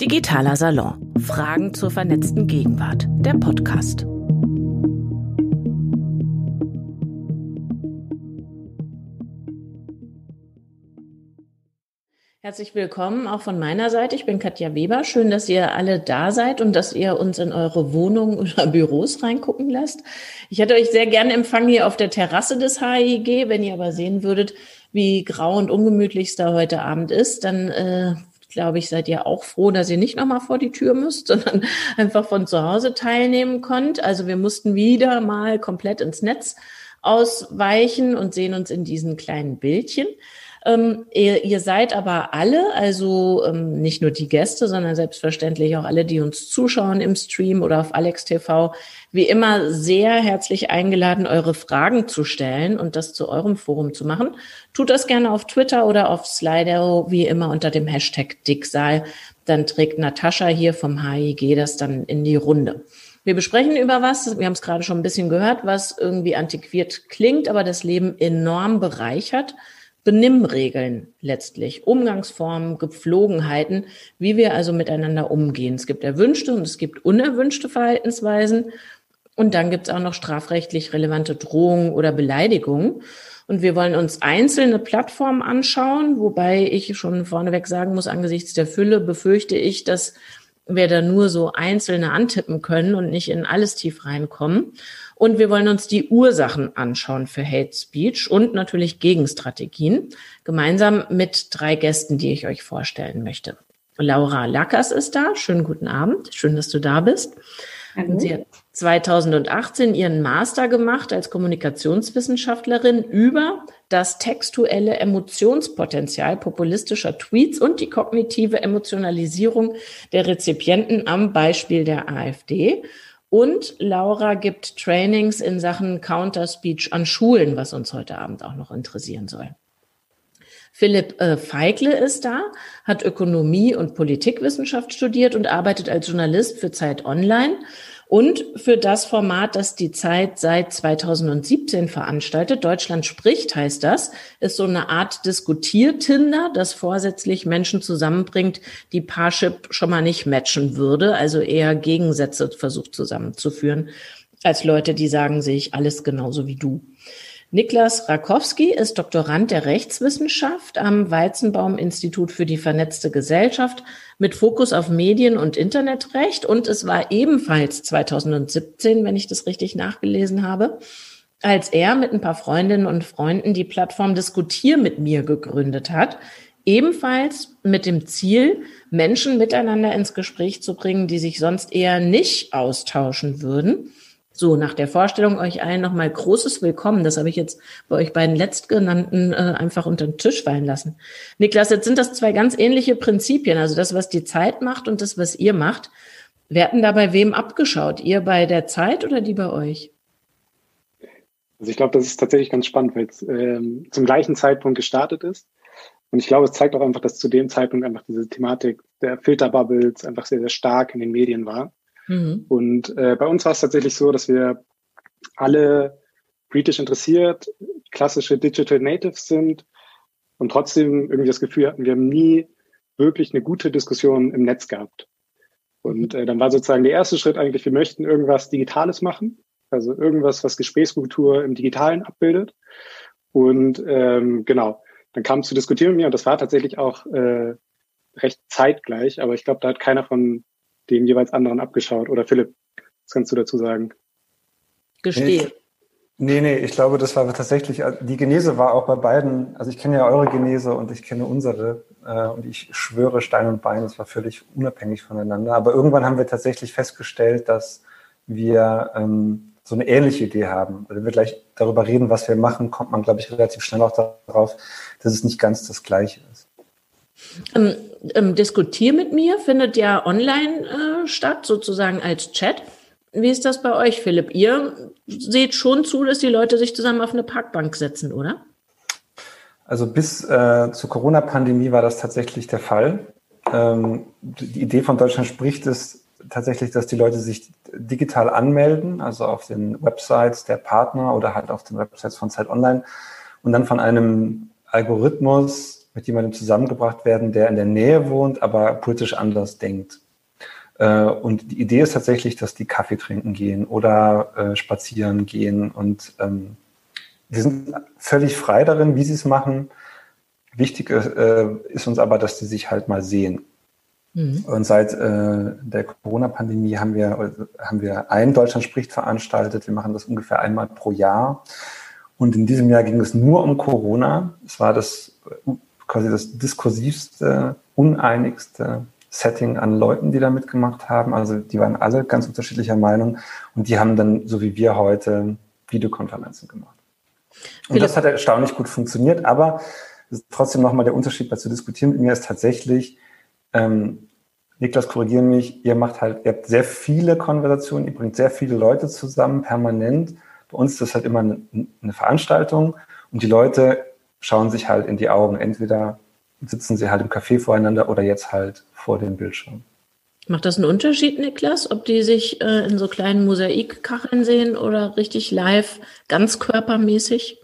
Digitaler Salon. Fragen zur vernetzten Gegenwart. Der Podcast. Herzlich willkommen auch von meiner Seite. Ich bin Katja Weber. Schön, dass ihr alle da seid und dass ihr uns in eure Wohnungen oder Büros reingucken lasst. Ich hätte euch sehr gerne empfangen hier auf der Terrasse des HIG. Wenn ihr aber sehen würdet, wie grau und ungemütlich es da heute Abend ist, dann äh, glaube ich, seid ihr auch froh, dass ihr nicht nochmal vor die Tür müsst, sondern einfach von zu Hause teilnehmen könnt. Also wir mussten wieder mal komplett ins Netz ausweichen und sehen uns in diesen kleinen Bildchen. Ähm, ihr, ihr, seid aber alle, also ähm, nicht nur die Gäste, sondern selbstverständlich auch alle, die uns zuschauen im Stream oder auf Alex TV, wie immer sehr herzlich eingeladen, eure Fragen zu stellen und das zu eurem Forum zu machen. Tut das gerne auf Twitter oder auf Slido, wie immer unter dem Hashtag Dicksaal. Dann trägt Natascha hier vom HIG das dann in die Runde. Wir besprechen über was, wir haben es gerade schon ein bisschen gehört, was irgendwie antiquiert klingt, aber das Leben enorm bereichert. Benimmregeln letztlich, Umgangsformen, Gepflogenheiten, wie wir also miteinander umgehen. Es gibt erwünschte und es gibt unerwünschte Verhaltensweisen. Und dann gibt es auch noch strafrechtlich relevante Drohungen oder Beleidigungen. Und wir wollen uns einzelne Plattformen anschauen, wobei ich schon vorneweg sagen muss, angesichts der Fülle befürchte ich, dass wir da nur so einzelne antippen können und nicht in alles tief reinkommen. Und wir wollen uns die Ursachen anschauen für Hate Speech und natürlich Gegenstrategien, gemeinsam mit drei Gästen, die ich euch vorstellen möchte. Laura Lackers ist da. Schönen guten Abend. Schön, dass du da bist. Hallo. Sie hat 2018 ihren Master gemacht als Kommunikationswissenschaftlerin über das textuelle Emotionspotenzial populistischer Tweets und die kognitive Emotionalisierung der Rezipienten am Beispiel der AfD. Und Laura gibt Trainings in Sachen Counter-Speech an Schulen, was uns heute Abend auch noch interessieren soll. Philipp äh, Feigle ist da, hat Ökonomie und Politikwissenschaft studiert und arbeitet als Journalist für Zeit Online und für das Format, das die Zeit seit 2017 veranstaltet. Deutschland spricht heißt das, ist so eine Art Diskutiertinder, das vorsätzlich Menschen zusammenbringt, die Parship schon mal nicht matchen würde, also eher Gegensätze versucht zusammenzuführen, als Leute, die sagen sich alles genauso wie du. Niklas Rakowski ist Doktorand der Rechtswissenschaft am Weizenbaum-Institut für die vernetzte Gesellschaft mit Fokus auf Medien- und Internetrecht. Und es war ebenfalls 2017, wenn ich das richtig nachgelesen habe, als er mit ein paar Freundinnen und Freunden die Plattform Diskutier mit mir gegründet hat. Ebenfalls mit dem Ziel, Menschen miteinander ins Gespräch zu bringen, die sich sonst eher nicht austauschen würden. So, nach der Vorstellung euch allen nochmal großes Willkommen. Das habe ich jetzt bei euch beiden Letztgenannten äh, einfach unter den Tisch fallen lassen. Niklas, jetzt sind das zwei ganz ähnliche Prinzipien. Also das, was die Zeit macht und das, was ihr macht. Werden da bei wem abgeschaut? Ihr bei der Zeit oder die bei euch? Also ich glaube, das ist tatsächlich ganz spannend, weil es ähm, zum gleichen Zeitpunkt gestartet ist. Und ich glaube, es zeigt auch einfach, dass zu dem Zeitpunkt einfach diese Thematik der Filterbubbles einfach sehr, sehr stark in den Medien war. Mhm. Und äh, bei uns war es tatsächlich so, dass wir alle britisch interessiert, klassische Digital Natives sind und trotzdem irgendwie das Gefühl hatten, wir haben nie wirklich eine gute Diskussion im Netz gehabt. Und äh, dann war sozusagen der erste Schritt eigentlich, wir möchten irgendwas Digitales machen, also irgendwas, was Gesprächskultur im Digitalen abbildet. Und ähm, genau, dann kam es zu diskutieren mit mir und das war tatsächlich auch äh, recht zeitgleich, aber ich glaube, da hat keiner von dem jeweils anderen abgeschaut. Oder Philipp, was kannst du dazu sagen? Gestehe. Nee, nee, ich glaube, das war tatsächlich, die Genese war auch bei beiden, also ich kenne ja eure Genese und ich kenne unsere äh, und ich schwöre Stein und Bein, das war völlig unabhängig voneinander. Aber irgendwann haben wir tatsächlich festgestellt, dass wir ähm, so eine ähnliche Idee haben. Wenn wir gleich darüber reden, was wir machen, kommt man, glaube ich, relativ schnell auch darauf, dass es nicht ganz das Gleiche ist. Ähm, ähm, Diskutier mit mir findet ja online äh, statt, sozusagen als Chat. Wie ist das bei euch, Philipp? Ihr seht schon zu, dass die Leute sich zusammen auf eine Parkbank setzen, oder? Also bis äh, zur Corona-Pandemie war das tatsächlich der Fall. Ähm, die Idee von Deutschland spricht es tatsächlich, dass die Leute sich digital anmelden, also auf den Websites der Partner oder halt auf den Websites von Zeit Online und dann von einem Algorithmus mit jemandem zusammengebracht werden, der in der Nähe wohnt, aber politisch anders denkt. Äh, und die Idee ist tatsächlich, dass die Kaffee trinken gehen oder äh, spazieren gehen. Und ähm, wir sind völlig frei darin, wie sie es machen. Wichtig äh, ist uns aber, dass die sich halt mal sehen. Mhm. Und seit äh, der Corona-Pandemie haben wir, haben wir ein Deutschland spricht veranstaltet. Wir machen das ungefähr einmal pro Jahr. Und in diesem Jahr ging es nur um Corona. Es war das quasi das diskursivste, uneinigste Setting an Leuten, die da mitgemacht haben. Also die waren alle ganz unterschiedlicher Meinung und die haben dann, so wie wir heute, Videokonferenzen gemacht. Und das hat erstaunlich gut funktioniert, aber trotzdem nochmal der Unterschied, was zu diskutieren mit mir ist tatsächlich, ähm, Niklas, korrigieren mich, ihr macht halt, ihr habt sehr viele Konversationen, ihr bringt sehr viele Leute zusammen, permanent. Bei uns ist das halt immer eine, eine Veranstaltung und die Leute schauen sich halt in die Augen. Entweder sitzen sie halt im Café voreinander oder jetzt halt vor dem Bildschirm. Macht das einen Unterschied, Niklas, ob die sich äh, in so kleinen Mosaikkacheln sehen oder richtig live, ganz körpermäßig?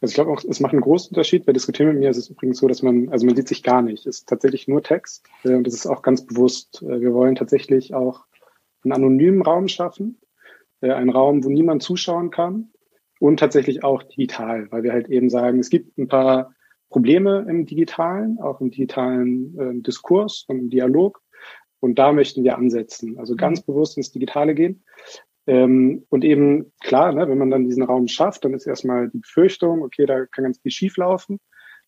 Also ich glaube auch, es macht einen großen Unterschied. Bei Diskutieren mit mir ist es übrigens so, dass man, also man sieht sich gar nicht. Es ist tatsächlich nur Text äh, und das ist auch ganz bewusst. Äh, wir wollen tatsächlich auch einen anonymen Raum schaffen, äh, einen Raum, wo niemand zuschauen kann und tatsächlich auch digital, weil wir halt eben sagen, es gibt ein paar Probleme im digitalen, auch im digitalen äh, Diskurs und im Dialog. Und da möchten wir ansetzen, also ganz mhm. bewusst ins Digitale gehen. Ähm, und eben, klar, ne, wenn man dann diesen Raum schafft, dann ist erstmal die Befürchtung, okay, da kann ganz viel schief laufen.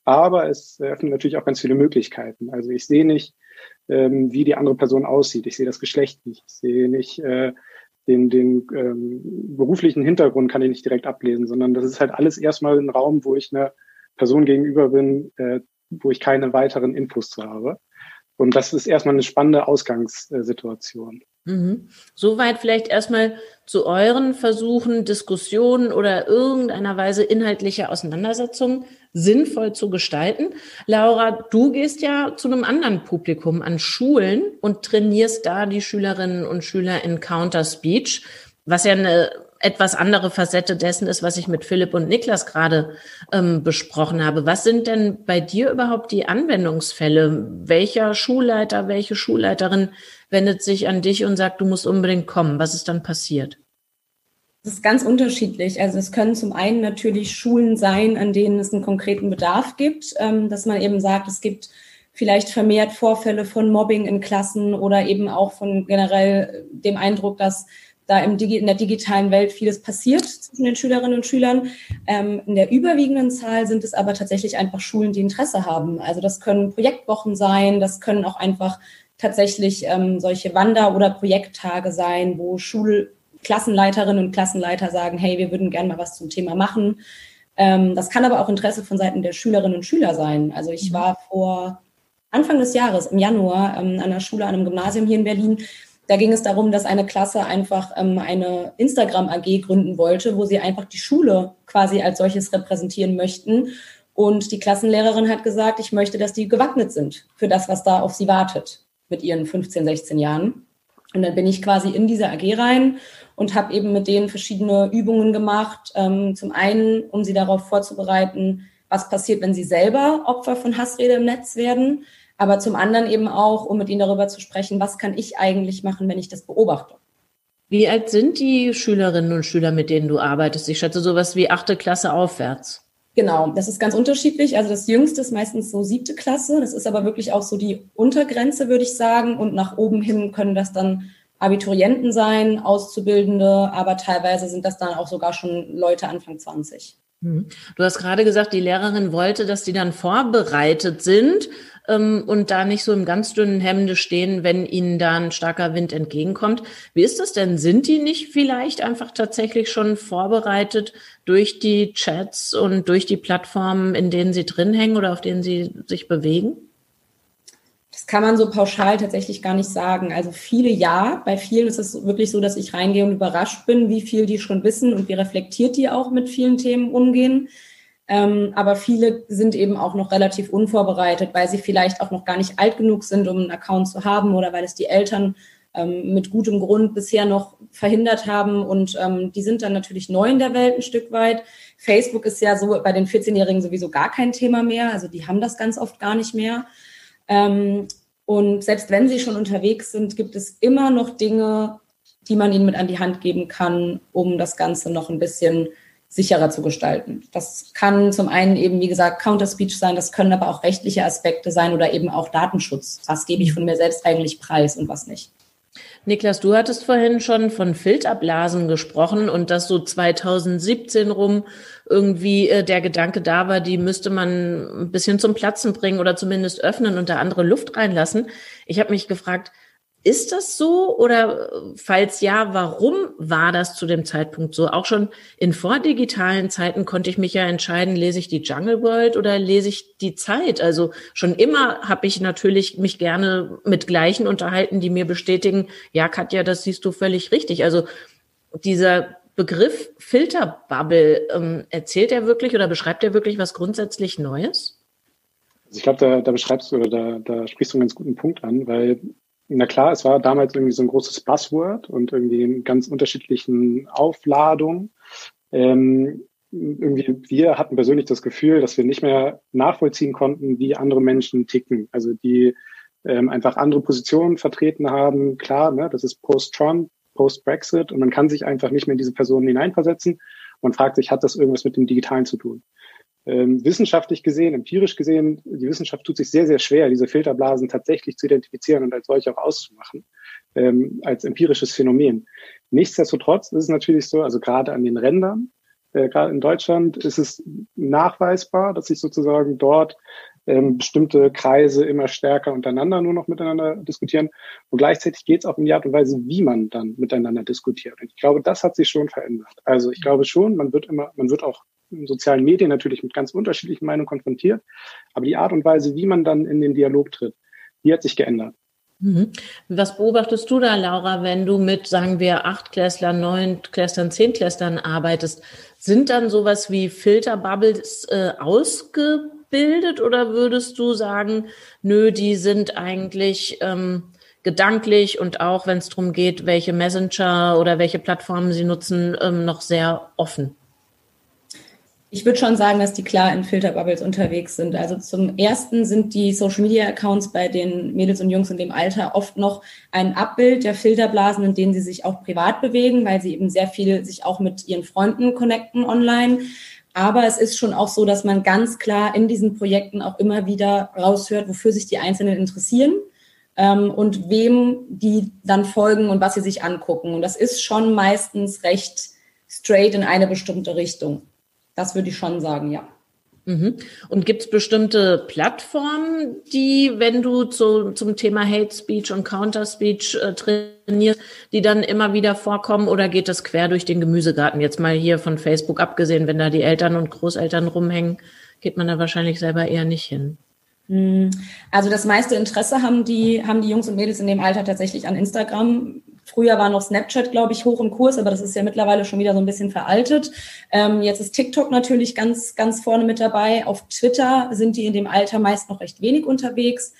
Aber es eröffnet natürlich auch ganz viele Möglichkeiten. Also ich sehe nicht, ähm, wie die andere Person aussieht. Ich sehe das Geschlecht nicht. Ich sehe nicht äh, den, den ähm, beruflichen Hintergrund kann ich nicht direkt ablesen, sondern das ist halt alles erstmal ein Raum, wo ich einer Person gegenüber bin, äh, wo ich keine weiteren Infos zu habe. Und das ist erstmal eine spannende Ausgangssituation. Mhm. Soweit vielleicht erstmal zu euren Versuchen, Diskussionen oder irgendeiner Weise inhaltliche Auseinandersetzungen sinnvoll zu gestalten. Laura, du gehst ja zu einem anderen Publikum an Schulen und trainierst da die Schülerinnen und Schüler in Counter Speech, was ja eine etwas andere Facette dessen ist, was ich mit Philipp und Niklas gerade ähm, besprochen habe. Was sind denn bei dir überhaupt die Anwendungsfälle? Welcher Schulleiter, welche Schulleiterin wendet sich an dich und sagt, du musst unbedingt kommen? Was ist dann passiert? Das ist ganz unterschiedlich. Also es können zum einen natürlich Schulen sein, an denen es einen konkreten Bedarf gibt, ähm, dass man eben sagt, es gibt vielleicht vermehrt Vorfälle von Mobbing in Klassen oder eben auch von generell dem Eindruck, dass da im Digi in der digitalen Welt vieles passiert zwischen den Schülerinnen und Schülern. Ähm, in der überwiegenden Zahl sind es aber tatsächlich einfach Schulen, die Interesse haben. Also das können Projektwochen sein, das können auch einfach tatsächlich ähm, solche Wander- oder Projekttage sein, wo Schulklassenleiterinnen und Klassenleiter sagen, hey, wir würden gerne mal was zum Thema machen. Ähm, das kann aber auch Interesse von Seiten der Schülerinnen und Schüler sein. Also ich mhm. war vor Anfang des Jahres, im Januar, ähm, an einer Schule, an einem Gymnasium hier in Berlin, da ging es darum, dass eine Klasse einfach ähm, eine Instagram-AG gründen wollte, wo sie einfach die Schule quasi als solches repräsentieren möchten. Und die Klassenlehrerin hat gesagt, ich möchte, dass die gewappnet sind für das, was da auf sie wartet mit ihren 15, 16 Jahren. Und dann bin ich quasi in diese AG rein und habe eben mit denen verschiedene Übungen gemacht. Ähm, zum einen, um sie darauf vorzubereiten, was passiert, wenn sie selber Opfer von Hassrede im Netz werden aber zum anderen eben auch, um mit ihnen darüber zu sprechen, was kann ich eigentlich machen, wenn ich das beobachte. Wie alt sind die Schülerinnen und Schüler, mit denen du arbeitest? Ich schätze sowas wie achte Klasse aufwärts. Genau, das ist ganz unterschiedlich. Also das Jüngste ist meistens so siebte Klasse. Das ist aber wirklich auch so die Untergrenze, würde ich sagen. Und nach oben hin können das dann Abiturienten sein, Auszubildende, aber teilweise sind das dann auch sogar schon Leute Anfang 20. Mhm. Du hast gerade gesagt, die Lehrerin wollte, dass die dann vorbereitet sind ähm, und da nicht so im ganz dünnen Hemde stehen, wenn ihnen da ein starker Wind entgegenkommt. Wie ist das denn? Sind die nicht vielleicht einfach tatsächlich schon vorbereitet durch die Chats und durch die Plattformen, in denen sie drin hängen oder auf denen sie sich bewegen? Das kann man so pauschal tatsächlich gar nicht sagen. Also viele ja. Bei vielen ist es wirklich so, dass ich reingehe und überrascht bin, wie viel die schon wissen und wie reflektiert die auch mit vielen Themen umgehen. Ähm, aber viele sind eben auch noch relativ unvorbereitet, weil sie vielleicht auch noch gar nicht alt genug sind, um einen Account zu haben oder weil es die Eltern ähm, mit gutem Grund bisher noch verhindert haben. Und ähm, die sind dann natürlich neu in der Welt ein Stück weit. Facebook ist ja so bei den 14-Jährigen sowieso gar kein Thema mehr. Also die haben das ganz oft gar nicht mehr. Ähm, und selbst wenn sie schon unterwegs sind, gibt es immer noch Dinge, die man ihnen mit an die Hand geben kann, um das Ganze noch ein bisschen sicherer zu gestalten. Das kann zum einen eben, wie gesagt, Counter-Speech sein, das können aber auch rechtliche Aspekte sein oder eben auch Datenschutz. Was gebe ich von mir selbst eigentlich preis und was nicht? Niklas, du hattest vorhin schon von Filterblasen gesprochen und dass so 2017 rum irgendwie äh, der Gedanke da war, die müsste man ein bisschen zum Platzen bringen oder zumindest öffnen und da andere Luft reinlassen. Ich habe mich gefragt, ist das so oder falls ja, warum war das zu dem Zeitpunkt so? Auch schon in vordigitalen Zeiten konnte ich mich ja entscheiden, lese ich die Jungle World oder lese ich die Zeit? Also schon immer habe ich natürlich mich gerne mit Gleichen unterhalten, die mir bestätigen, ja, Katja, das siehst du völlig richtig. Also dieser Begriff Filterbubble, ähm, erzählt er wirklich oder beschreibt er wirklich was grundsätzlich Neues? Also ich glaube, da, da beschreibst du oder da, da sprichst du einen ganz guten Punkt an, weil na klar, es war damals irgendwie so ein großes Buzzword und irgendwie in ganz unterschiedlichen Aufladungen. Ähm, irgendwie, wir hatten persönlich das Gefühl, dass wir nicht mehr nachvollziehen konnten, wie andere Menschen ticken. Also die ähm, einfach andere Positionen vertreten haben. Klar, ne, das ist Post-Trump, Post-Brexit und man kann sich einfach nicht mehr in diese Personen hineinversetzen. Man fragt sich, hat das irgendwas mit dem Digitalen zu tun? Ähm, wissenschaftlich gesehen, empirisch gesehen, die Wissenschaft tut sich sehr, sehr schwer, diese Filterblasen tatsächlich zu identifizieren und als solche auch auszumachen, ähm, als empirisches Phänomen. Nichtsdestotrotz ist es natürlich so, also gerade an den Rändern, äh, gerade in Deutschland ist es nachweisbar, dass sich sozusagen dort ähm, bestimmte Kreise immer stärker untereinander nur noch miteinander diskutieren. Und gleichzeitig geht es auch um die Art und Weise, wie man dann miteinander diskutiert. Und ich glaube, das hat sich schon verändert. Also ich glaube schon, man wird immer, man wird auch sozialen Medien natürlich mit ganz unterschiedlichen Meinungen konfrontiert. Aber die Art und Weise, wie man dann in den Dialog tritt, die hat sich geändert. Mhm. Was beobachtest du da, Laura, wenn du mit, sagen wir, acht Klässlern, neun Klässlern, zehn Klässlern arbeitest? Sind dann sowas wie Filterbubbles äh, ausgebildet oder würdest du sagen, nö, die sind eigentlich ähm, gedanklich und auch, wenn es darum geht, welche Messenger oder welche Plattformen sie nutzen, ähm, noch sehr offen? Ich würde schon sagen, dass die klar in Filterbubbles unterwegs sind. Also zum ersten sind die Social Media Accounts bei den Mädels und Jungs in dem Alter oft noch ein Abbild der Filterblasen, in denen sie sich auch privat bewegen, weil sie eben sehr viel sich auch mit ihren Freunden connecten online. Aber es ist schon auch so, dass man ganz klar in diesen Projekten auch immer wieder raushört, wofür sich die Einzelnen interessieren ähm, und wem die dann folgen und was sie sich angucken. Und das ist schon meistens recht straight in eine bestimmte Richtung. Das würde ich schon sagen, ja. Mhm. Und gibt es bestimmte Plattformen, die, wenn du zu, zum Thema Hate Speech und Counter Speech äh, trainierst, die dann immer wieder vorkommen oder geht das quer durch den Gemüsegarten? Jetzt mal hier von Facebook abgesehen, wenn da die Eltern und Großeltern rumhängen, geht man da wahrscheinlich selber eher nicht hin. Hm. Also das meiste Interesse haben die, haben die Jungs und Mädels in dem Alter tatsächlich an Instagram. Früher war noch Snapchat, glaube ich, hoch im Kurs, aber das ist ja mittlerweile schon wieder so ein bisschen veraltet. Ähm, jetzt ist TikTok natürlich ganz, ganz vorne mit dabei. Auf Twitter sind die in dem Alter meist noch recht wenig unterwegs.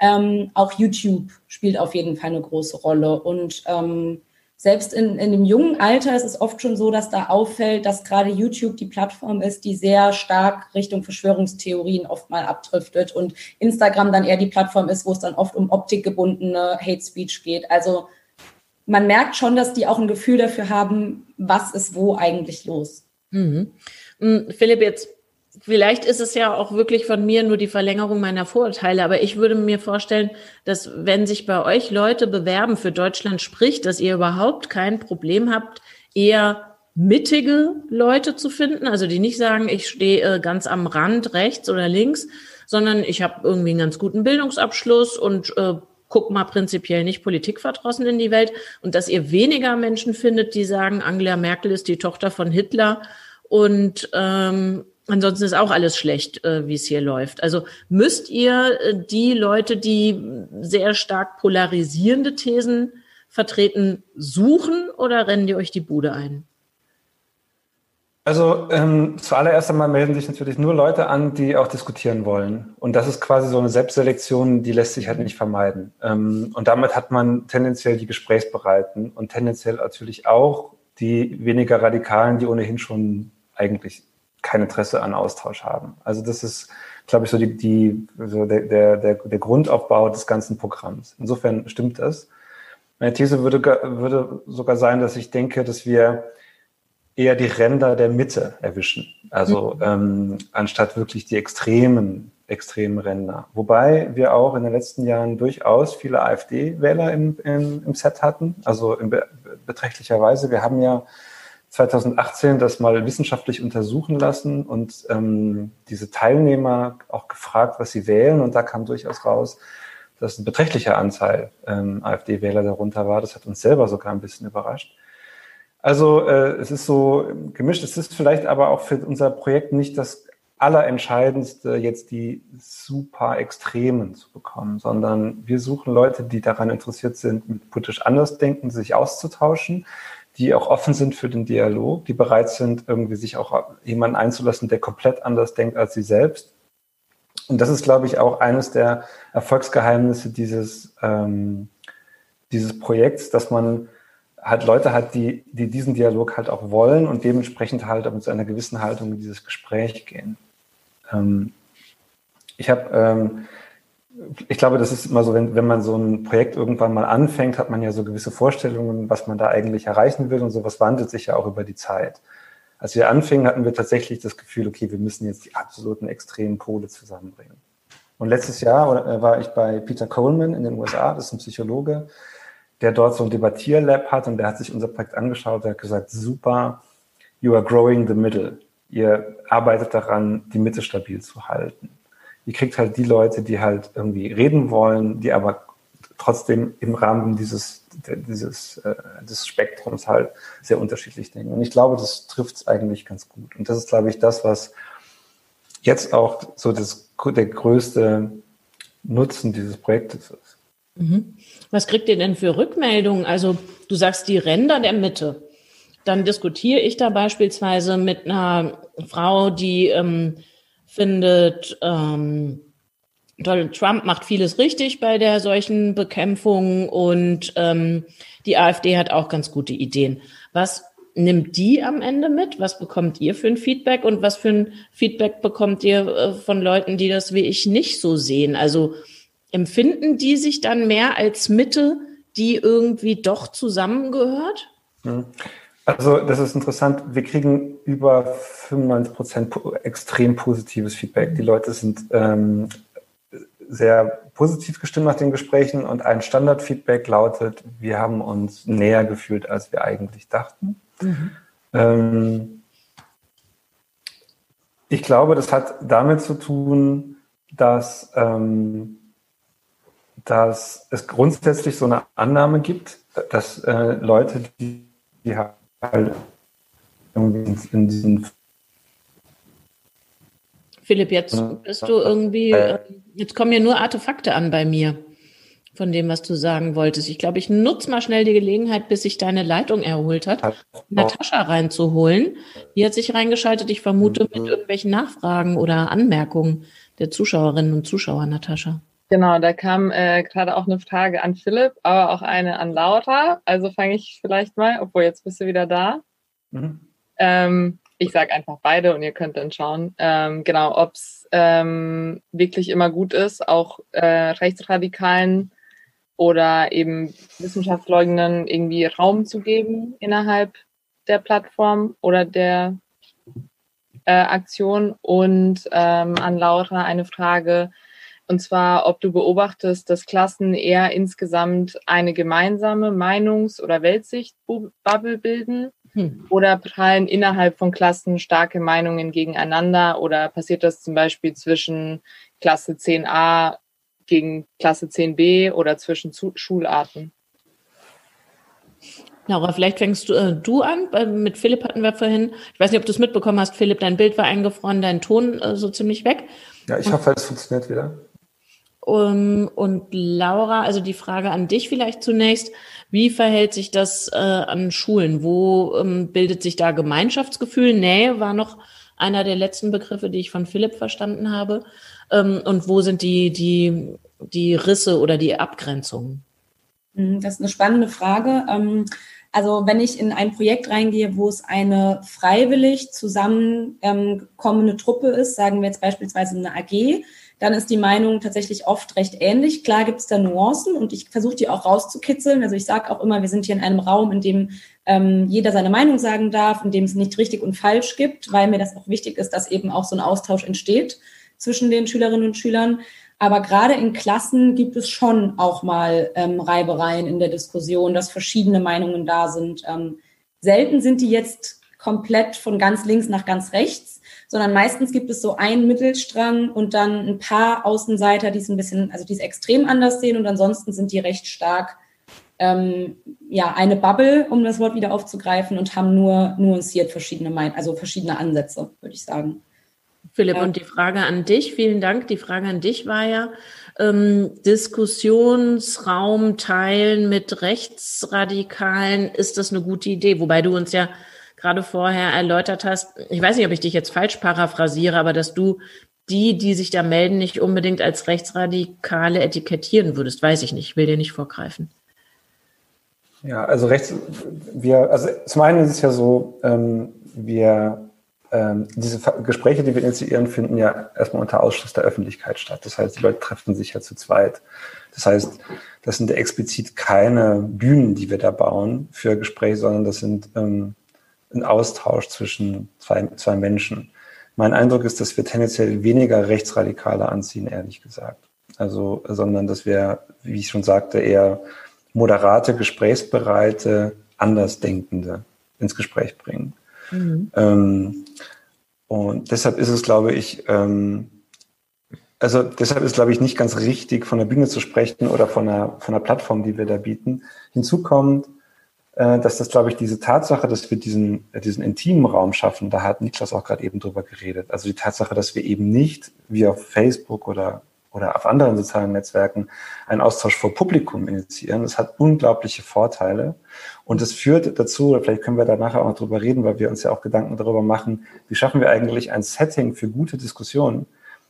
Ähm, auch YouTube spielt auf jeden Fall eine große Rolle. Und ähm, selbst in, in dem jungen Alter ist es oft schon so, dass da auffällt, dass gerade YouTube die Plattform ist, die sehr stark Richtung Verschwörungstheorien oft mal abdriftet und Instagram dann eher die Plattform ist, wo es dann oft um optikgebundene Hate Speech geht. Also man merkt schon, dass die auch ein Gefühl dafür haben, was ist wo eigentlich los. Mhm. Hm, Philipp, jetzt vielleicht ist es ja auch wirklich von mir nur die Verlängerung meiner Vorurteile, aber ich würde mir vorstellen, dass wenn sich bei euch Leute bewerben für Deutschland spricht, dass ihr überhaupt kein Problem habt, eher mittige Leute zu finden, also die nicht sagen, ich stehe äh, ganz am Rand rechts oder links, sondern ich habe irgendwie einen ganz guten Bildungsabschluss und äh, guck mal prinzipiell nicht politikverdrossen in die Welt und dass ihr weniger Menschen findet, die sagen, Angela Merkel ist die Tochter von Hitler und ähm, ansonsten ist auch alles schlecht, äh, wie es hier läuft. Also müsst ihr äh, die Leute, die sehr stark polarisierende Thesen vertreten, suchen oder rennen die euch die Bude ein? Also ähm, zuallererst einmal melden sich natürlich nur Leute an, die auch diskutieren wollen. Und das ist quasi so eine Selbstselektion, die lässt sich halt nicht vermeiden. Ähm, und damit hat man tendenziell die Gesprächsbereiten und tendenziell natürlich auch die weniger Radikalen, die ohnehin schon eigentlich kein Interesse an Austausch haben. Also das ist, glaube ich, so, die, die, so der, der, der, der Grundaufbau des ganzen Programms. Insofern stimmt das. Meine These würde, würde sogar sein, dass ich denke, dass wir eher die Ränder der Mitte erwischen. Also mhm. ähm, anstatt wirklich die extremen, extremen Ränder. Wobei wir auch in den letzten Jahren durchaus viele AfD-Wähler im, im, im, Set hatten, also in be beträchtlicher Weise. Wir haben ja 2018 das mal wissenschaftlich untersuchen lassen und ähm, diese Teilnehmer auch gefragt, was sie wählen. Und da kam durchaus raus, dass ein beträchtlicher Anteil ähm, AfD-Wähler darunter war. Das hat uns selber sogar ein bisschen überrascht. Also äh, es ist so gemischt. Es ist vielleicht aber auch für unser Projekt nicht das Allerentscheidendste, jetzt die super Extremen zu bekommen, sondern wir suchen Leute, die daran interessiert sind, mit politisch Andersdenken sich auszutauschen, die auch offen sind für den Dialog, die bereit sind, irgendwie sich auch jemanden einzulassen, der komplett anders denkt als sie selbst. Und das ist, glaube ich, auch eines der Erfolgsgeheimnisse dieses, ähm, dieses Projekts, dass man halt Leute hat, die, die diesen Dialog halt auch wollen und dementsprechend halt mit so einer gewissen Haltung in dieses Gespräch gehen. Ähm, ich habe, ähm, ich glaube, das ist immer so, wenn, wenn man so ein Projekt irgendwann mal anfängt, hat man ja so gewisse Vorstellungen, was man da eigentlich erreichen will und sowas wandelt sich ja auch über die Zeit. Als wir anfingen, hatten wir tatsächlich das Gefühl, okay, wir müssen jetzt die absoluten extremen Pole zusammenbringen. Und letztes Jahr äh, war ich bei Peter Coleman in den USA, das ist ein Psychologe, der dort so ein Debattierlab hat und der hat sich unser Projekt angeschaut, der hat gesagt, super, you are growing the middle. Ihr arbeitet daran, die Mitte stabil zu halten. Ihr kriegt halt die Leute, die halt irgendwie reden wollen, die aber trotzdem im Rahmen dieses, dieses äh, des Spektrums halt sehr unterschiedlich denken. Und ich glaube, das trifft es eigentlich ganz gut. Und das ist, glaube ich, das, was jetzt auch so das, der größte Nutzen dieses Projektes ist. Mhm. Was kriegt ihr denn für Rückmeldungen? Also du sagst die Ränder der Mitte. Dann diskutiere ich da beispielsweise mit einer Frau, die ähm, findet, ähm, Donald Trump macht vieles richtig bei der solchen Bekämpfung und ähm, die AfD hat auch ganz gute Ideen. Was nimmt die am Ende mit? Was bekommt ihr für ein Feedback und was für ein Feedback bekommt ihr äh, von Leuten, die das wie ich nicht so sehen? Also empfinden die sich dann mehr als Mitte, die irgendwie doch zusammengehört? Hm. Also das ist interessant. Wir kriegen über 95 Prozent extrem positives Feedback. Die Leute sind ähm, sehr positiv gestimmt nach den Gesprächen und ein Standardfeedback lautet, wir haben uns näher gefühlt, als wir eigentlich dachten. Mhm. Ähm, ich glaube, das hat damit zu tun, dass ähm, dass es grundsätzlich so eine Annahme gibt, dass äh, Leute, die, die halt in diesen Philipp, jetzt bist du irgendwie, äh, jetzt kommen ja nur Artefakte an bei mir von dem, was du sagen wolltest. Ich glaube, ich nutze mal schnell die Gelegenheit, bis sich deine Leitung erholt hat, Natascha reinzuholen. Die hat sich reingeschaltet, ich vermute, mit irgendwelchen Nachfragen oder Anmerkungen der Zuschauerinnen und Zuschauer, Natascha. Genau, da kam äh, gerade auch eine Frage an Philipp, aber auch eine an Laura. Also fange ich vielleicht mal, obwohl jetzt bist du wieder da. Mhm. Ähm, ich sage einfach beide und ihr könnt dann schauen, ähm, genau, ob es ähm, wirklich immer gut ist, auch äh, Rechtsradikalen oder eben Wissenschaftsleugnern irgendwie Raum zu geben innerhalb der Plattform oder der äh, Aktion. Und ähm, an Laura eine Frage, und zwar, ob du beobachtest, dass Klassen eher insgesamt eine gemeinsame Meinungs- oder Weltsicht-Bubble bilden hm. oder prallen innerhalb von Klassen starke Meinungen gegeneinander oder passiert das zum Beispiel zwischen Klasse 10a gegen Klasse 10b oder zwischen Schularten? Laura, vielleicht fängst du, äh, du an. Mit Philipp hatten wir vorhin, ich weiß nicht, ob du es mitbekommen hast, Philipp, dein Bild war eingefroren, dein Ton äh, so ziemlich weg. Ja, ich hoffe, es funktioniert wieder. Um, und Laura, also die Frage an dich vielleicht zunächst. Wie verhält sich das äh, an Schulen? Wo ähm, bildet sich da Gemeinschaftsgefühl? Nähe war noch einer der letzten Begriffe, die ich von Philipp verstanden habe. Ähm, und wo sind die, die, die Risse oder die Abgrenzungen? Hm, das ist eine spannende Frage. Ähm, also wenn ich in ein Projekt reingehe, wo es eine freiwillig zusammenkommende Truppe ist, sagen wir jetzt beispielsweise eine AG, dann ist die Meinung tatsächlich oft recht ähnlich. Klar gibt es da Nuancen und ich versuche die auch rauszukitzeln. Also ich sage auch immer, wir sind hier in einem Raum, in dem ähm, jeder seine Meinung sagen darf, in dem es nicht richtig und falsch gibt, weil mir das auch wichtig ist, dass eben auch so ein Austausch entsteht zwischen den Schülerinnen und Schülern. Aber gerade in Klassen gibt es schon auch mal ähm, Reibereien in der Diskussion, dass verschiedene Meinungen da sind. Ähm, selten sind die jetzt komplett von ganz links nach ganz rechts, sondern meistens gibt es so einen Mittelstrang und dann ein paar Außenseiter, die es ein bisschen, also die es extrem anders sehen und ansonsten sind die recht stark ähm, ja eine Bubble, um das Wort wieder aufzugreifen und haben nur nuanciert verschiedene Mein also verschiedene Ansätze, würde ich sagen. Philipp, ja. und die Frage an dich, vielen Dank. Die Frage an dich war ja, ähm, Diskussionsraum teilen mit Rechtsradikalen, ist das eine gute Idee? Wobei du uns ja gerade vorher erläutert hast, ich weiß nicht, ob ich dich jetzt falsch paraphrasiere, aber dass du die, die sich da melden, nicht unbedingt als Rechtsradikale etikettieren würdest, weiß ich nicht. Ich will dir nicht vorgreifen. Ja, also rechts, wir, also zum einen ist es ja so, ähm, wir, ähm, diese Gespräche, die wir initiieren, finden ja erstmal unter Ausschluss der Öffentlichkeit statt. Das heißt, die Leute treffen sich ja zu zweit. Das heißt, das sind explizit keine Bühnen, die wir da bauen für Gespräche, sondern das sind ähm, ein Austausch zwischen zwei, zwei Menschen. Mein Eindruck ist, dass wir tendenziell weniger Rechtsradikale anziehen, ehrlich gesagt. Also, sondern dass wir, wie ich schon sagte, eher moderate, gesprächsbereite, Andersdenkende ins Gespräch bringen. Mhm. Ähm, und deshalb ist es, glaube ich, ähm, also deshalb ist, glaube ich, nicht ganz richtig, von der Bühne zu sprechen oder von einer, von einer Plattform, die wir da bieten. Hinzu kommt, dass das, glaube ich, diese Tatsache, dass wir diesen, äh, diesen intimen Raum schaffen, da hat Niklas auch gerade eben drüber geredet. Also die Tatsache, dass wir eben nicht wie auf Facebook oder, oder auf anderen sozialen Netzwerken einen Austausch vor Publikum initiieren, das hat unglaubliche Vorteile. Und das führt dazu, oder vielleicht können wir da nachher auch noch drüber reden, weil wir uns ja auch Gedanken darüber machen, wie schaffen wir eigentlich ein Setting für gute Diskussionen.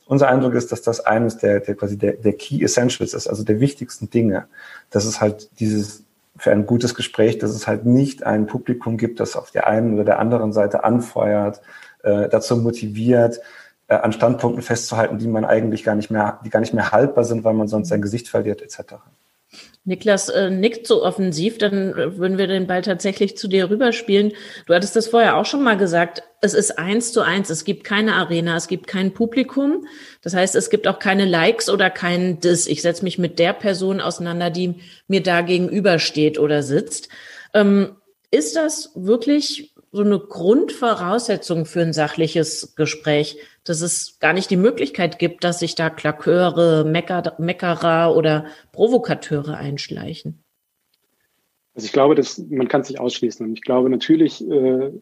Unser Eindruck ist, dass das eines der, der quasi der, der Key Essentials ist, also der wichtigsten Dinge. Das ist halt dieses für ein gutes Gespräch, dass es halt nicht ein Publikum gibt, das auf der einen oder der anderen Seite anfeuert, äh, dazu motiviert, äh, an Standpunkten festzuhalten, die man eigentlich gar nicht mehr, die gar nicht mehr haltbar sind, weil man sonst sein Gesicht verliert, etc. Niklas äh, nickt so offensiv, dann äh, würden wir den Ball tatsächlich zu dir rüberspielen. Du hattest das vorher auch schon mal gesagt. Es ist eins zu eins. Es gibt keine Arena, es gibt kein Publikum. Das heißt, es gibt auch keine Likes oder kein Dis. Ich setze mich mit der Person auseinander, die mir da gegenübersteht oder sitzt. Ähm, ist das wirklich so eine Grundvoraussetzung für ein sachliches Gespräch? dass es gar nicht die Möglichkeit gibt, dass sich da Klaköre, Mecker, Meckerer oder Provokateure einschleichen. Also ich glaube, dass man kann es nicht ausschließen. Und ich glaube, natürlich äh,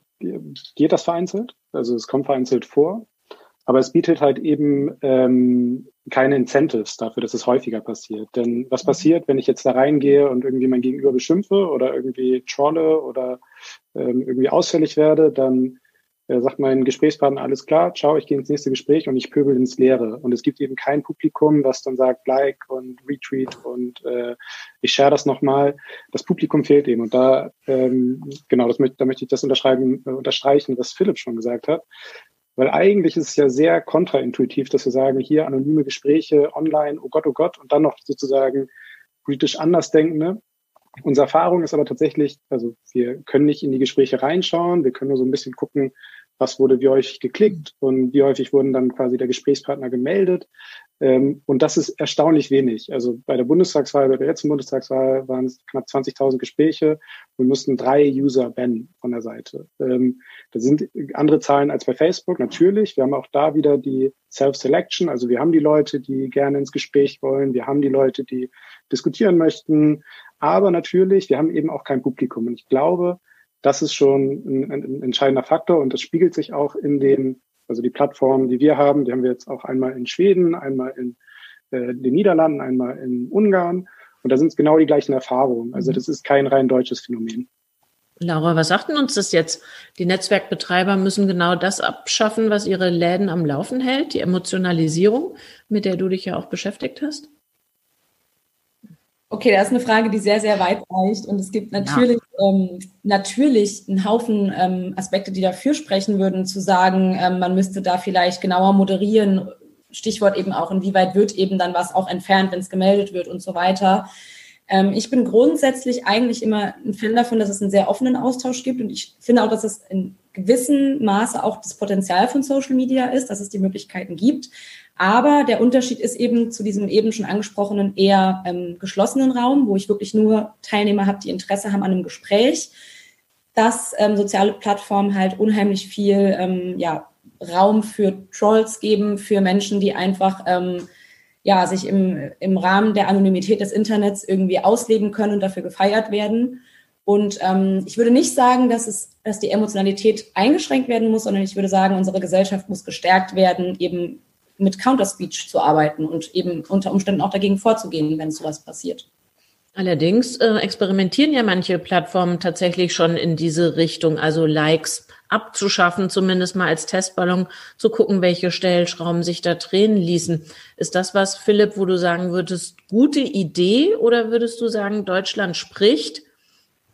geht das vereinzelt. Also es kommt vereinzelt vor. Aber es bietet halt eben ähm, keine Incentives dafür, dass es häufiger passiert. Denn was passiert, wenn ich jetzt da reingehe und irgendwie mein Gegenüber beschimpfe oder irgendwie trolle oder ähm, irgendwie ausfällig werde, dann äh, sagt mein Gesprächspartner, alles klar, ciao, ich gehe ins nächste Gespräch und ich pöbel ins Leere. Und es gibt eben kein Publikum, was dann sagt, like und retweet und äh, ich share das nochmal. Das Publikum fehlt eben. Und da, ähm, genau, das da möchte ich das unterschreiben, äh, unterstreichen, was Philipp schon gesagt hat. Weil eigentlich ist es ja sehr kontraintuitiv, dass wir sagen, hier anonyme Gespräche online, oh Gott, oh Gott, und dann noch sozusagen britisch Andersdenkende. Unsere Erfahrung ist aber tatsächlich, also wir können nicht in die Gespräche reinschauen, wir können nur so ein bisschen gucken, was wurde wie häufig geklickt und wie häufig wurden dann quasi der Gesprächspartner gemeldet. Ähm, und das ist erstaunlich wenig. Also bei der Bundestagswahl, bei der letzten Bundestagswahl waren es knapp 20.000 Gespräche und mussten drei User bannen von der Seite. Ähm, das sind andere Zahlen als bei Facebook, natürlich. Wir haben auch da wieder die Self-Selection. Also wir haben die Leute, die gerne ins Gespräch wollen. Wir haben die Leute, die diskutieren möchten. Aber natürlich, wir haben eben auch kein Publikum. Und ich glaube, das ist schon ein, ein, entscheidender Faktor und das spiegelt sich auch in den, also die Plattformen, die wir haben, die haben wir jetzt auch einmal in Schweden, einmal in äh, den Niederlanden, einmal in Ungarn. Und da sind es genau die gleichen Erfahrungen. Also mhm. das ist kein rein deutsches Phänomen. Laura, was sagt denn uns das jetzt? Die Netzwerkbetreiber müssen genau das abschaffen, was ihre Läden am Laufen hält, die Emotionalisierung, mit der du dich ja auch beschäftigt hast? Okay, das ist eine Frage, die sehr, sehr weit reicht. Und es gibt natürlich, ja. ähm, natürlich einen Haufen ähm, Aspekte, die dafür sprechen würden, zu sagen, ähm, man müsste da vielleicht genauer moderieren. Stichwort eben auch, inwieweit wird eben dann was auch entfernt, wenn es gemeldet wird und so weiter. Ähm, ich bin grundsätzlich eigentlich immer ein Fan davon, dass es einen sehr offenen Austausch gibt. Und ich finde auch, dass es in gewissem Maße auch das Potenzial von Social Media ist, dass es die Möglichkeiten gibt. Aber der Unterschied ist eben zu diesem eben schon angesprochenen eher ähm, geschlossenen Raum, wo ich wirklich nur Teilnehmer habe, die Interesse haben an einem Gespräch, dass ähm, soziale Plattformen halt unheimlich viel ähm, ja, Raum für Trolls geben, für Menschen, die einfach ähm, ja, sich im, im Rahmen der Anonymität des Internets irgendwie ausleben können und dafür gefeiert werden. Und ähm, ich würde nicht sagen, dass, es, dass die Emotionalität eingeschränkt werden muss, sondern ich würde sagen, unsere Gesellschaft muss gestärkt werden, eben mit Counterspeech zu arbeiten und eben unter Umständen auch dagegen vorzugehen, wenn sowas passiert. Allerdings äh, experimentieren ja manche Plattformen tatsächlich schon in diese Richtung, also Likes abzuschaffen, zumindest mal als Testballon, zu gucken, welche Stellschrauben sich da drehen ließen. Ist das was, Philipp, wo du sagen würdest, gute Idee oder würdest du sagen, Deutschland spricht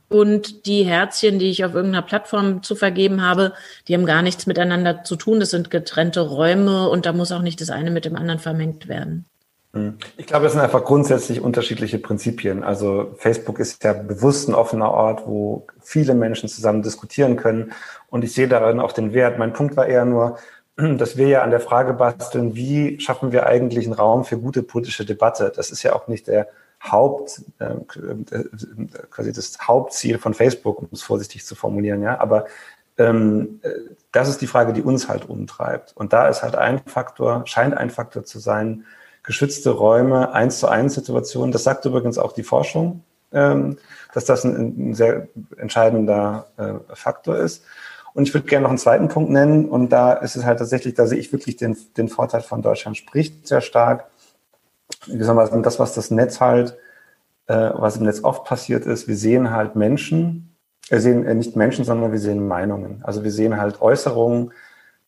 und die Herzchen, die ich auf irgendeiner Plattform zu vergeben habe, die haben gar nichts miteinander zu tun. Das sind getrennte Räume und da muss auch nicht das eine mit dem anderen vermengt werden. Hm. Ich glaube, es sind einfach grundsätzlich unterschiedliche Prinzipien. Also Facebook ist ja bewusst ein offener Ort, wo viele Menschen zusammen diskutieren können. Und ich sehe darin auch den Wert. Mein Punkt war eher nur, dass wir ja an der Frage basteln, wie schaffen wir eigentlich einen Raum für gute politische Debatte? Das ist ja auch nicht der Haupt, äh, quasi das Hauptziel von Facebook, um es vorsichtig zu formulieren, ja. Aber ähm, äh, das ist die Frage, die uns halt umtreibt. Und da ist halt ein Faktor, scheint ein Faktor zu sein, geschützte Räume, eins zu eins Situationen. Das sagt übrigens auch die Forschung, ähm, dass das ein, ein sehr entscheidender äh, Faktor ist. Und ich würde gerne noch einen zweiten Punkt nennen. Und da ist es halt tatsächlich, da sehe ich wirklich den, den Vorteil von Deutschland spricht sehr stark gewissermaßen das, was das Netz halt, äh, was im Netz oft passiert ist, wir sehen halt Menschen, wir sehen äh, nicht Menschen, sondern wir sehen Meinungen. Also wir sehen halt Äußerungen,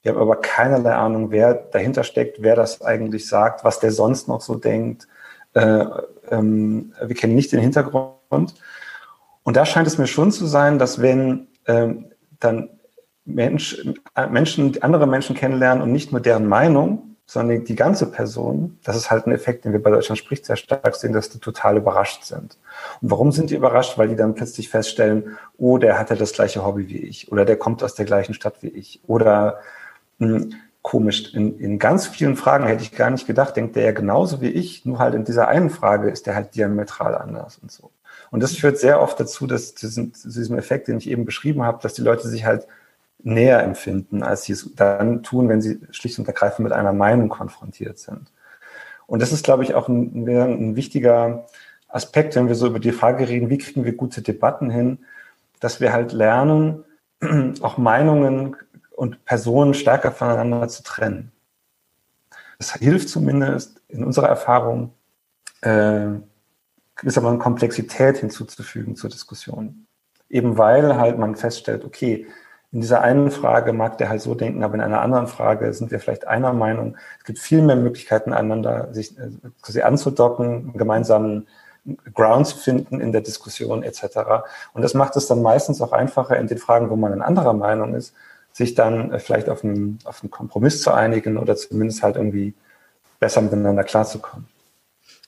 wir haben aber keinerlei Ahnung, wer dahinter steckt, wer das eigentlich sagt, was der sonst noch so denkt. Äh, ähm, wir kennen nicht den Hintergrund. Und da scheint es mir schon zu sein, dass wenn ähm, dann Mensch, äh, Menschen, andere Menschen kennenlernen und nicht nur deren Meinung, sondern die ganze Person, das ist halt ein Effekt, den wir bei Deutschland spricht sehr stark sehen, dass die total überrascht sind. Und warum sind die überrascht? Weil die dann plötzlich feststellen, oh, der hat ja das gleiche Hobby wie ich oder der kommt aus der gleichen Stadt wie ich oder mh, hm, komisch, in, in ganz vielen Fragen hätte ich gar nicht gedacht, denkt der ja genauso wie ich, nur halt in dieser einen Frage ist der halt diametral anders und so. Und das führt sehr oft dazu, dass diesen, diesem Effekt, den ich eben beschrieben habe, dass die Leute sich halt näher empfinden, als sie es dann tun, wenn sie schlicht und ergreifend mit einer Meinung konfrontiert sind. Und das ist, glaube ich, auch ein, ein wichtiger Aspekt, wenn wir so über die Frage reden, wie kriegen wir gute Debatten hin, dass wir halt lernen, auch Meinungen und Personen stärker voneinander zu trennen. Das hilft zumindest in unserer Erfahrung, äh, gewissermaßen Komplexität hinzuzufügen zur Diskussion. Eben weil halt man feststellt, okay, in dieser einen Frage mag der halt so denken, aber in einer anderen Frage sind wir vielleicht einer Meinung. Es gibt viel mehr Möglichkeiten, einander sich äh, quasi anzudocken, gemeinsamen Ground zu finden in der Diskussion etc. Und das macht es dann meistens auch einfacher in den Fragen, wo man in anderer Meinung ist, sich dann äh, vielleicht auf einen, auf einen Kompromiss zu einigen oder zumindest halt irgendwie besser miteinander klarzukommen.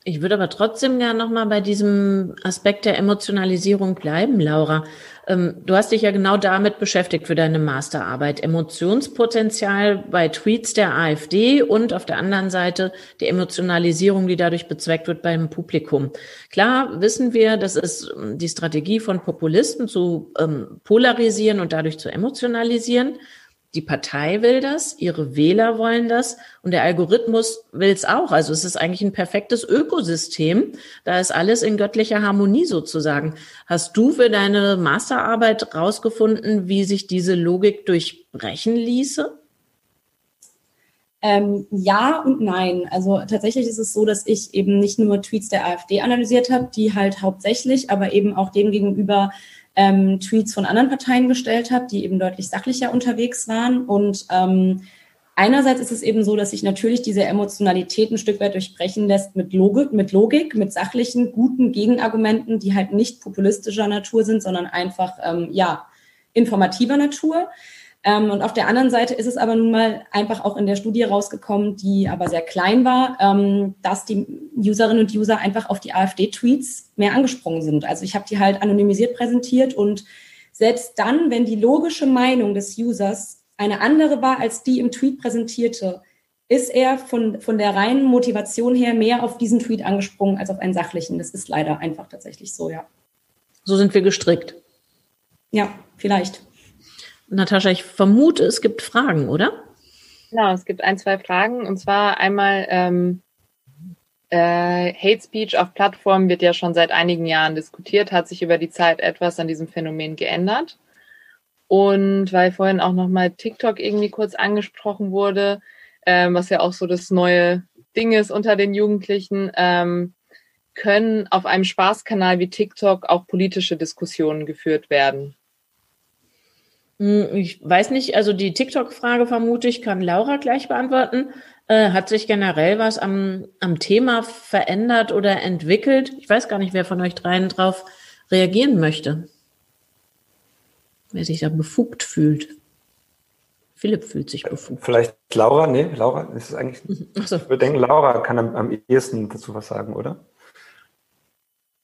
Ich würde aber trotzdem gerne nochmal bei diesem Aspekt der Emotionalisierung bleiben, Laura. Ähm, du hast dich ja genau damit beschäftigt für deine Masterarbeit. Emotionspotenzial bei Tweets der AfD und auf der anderen Seite die Emotionalisierung, die dadurch bezweckt wird beim Publikum. Klar wissen wir, das ist ähm, die Strategie von Populisten zu ähm, polarisieren und dadurch zu emotionalisieren. Die Partei will das, ihre Wähler wollen das und der Algorithmus will es auch. Also es ist eigentlich ein perfektes Ökosystem. Da ist alles in göttlicher Harmonie sozusagen. Hast du für deine Masterarbeit rausgefunden, wie sich diese Logik durchbrechen ließe? Ähm, ja und nein. Also tatsächlich ist es so, dass ich eben nicht nur Tweets der AfD analysiert habe, die halt hauptsächlich, aber eben auch dem gegenüber ähm, Tweets von anderen Parteien gestellt habe, die eben deutlich sachlicher unterwegs waren. Und ähm, einerseits ist es eben so, dass sich natürlich diese Emotionalität ein Stück weit durchbrechen lässt mit Logik, mit Logik, mit sachlichen, guten Gegenargumenten, die halt nicht populistischer Natur sind, sondern einfach, ähm, ja, informativer Natur. Ähm, und auf der anderen Seite ist es aber nun mal einfach auch in der Studie rausgekommen, die aber sehr klein war, ähm, dass die Userinnen und User einfach auf die AfD-Tweets mehr angesprungen sind. Also ich habe die halt anonymisiert präsentiert und selbst dann, wenn die logische Meinung des Users eine andere war als die im Tweet präsentierte, ist er von, von der reinen Motivation her mehr auf diesen Tweet angesprungen als auf einen sachlichen. Das ist leider einfach tatsächlich so, ja. So sind wir gestrickt. Ja, vielleicht. Natascha, ich vermute, es gibt Fragen, oder? Genau, es gibt ein, zwei Fragen. Und zwar einmal, ähm, äh, Hate Speech auf Plattformen wird ja schon seit einigen Jahren diskutiert, hat sich über die Zeit etwas an diesem Phänomen geändert. Und weil vorhin auch nochmal TikTok irgendwie kurz angesprochen wurde, ähm, was ja auch so das neue Ding ist unter den Jugendlichen, ähm, können auf einem Spaßkanal wie TikTok auch politische Diskussionen geführt werden. Hm, ich weiß nicht, also die TikTok-Frage vermute ich, kann Laura gleich beantworten. Äh, hat sich generell was am, am Thema verändert oder entwickelt? Ich weiß gar nicht, wer von euch dreien drauf reagieren möchte. Wer sich da befugt fühlt. Philipp fühlt sich befugt. Vielleicht Laura? Nee, Laura ist es eigentlich. So. Ich würde denken, Laura kann am, am ehesten dazu was sagen, oder?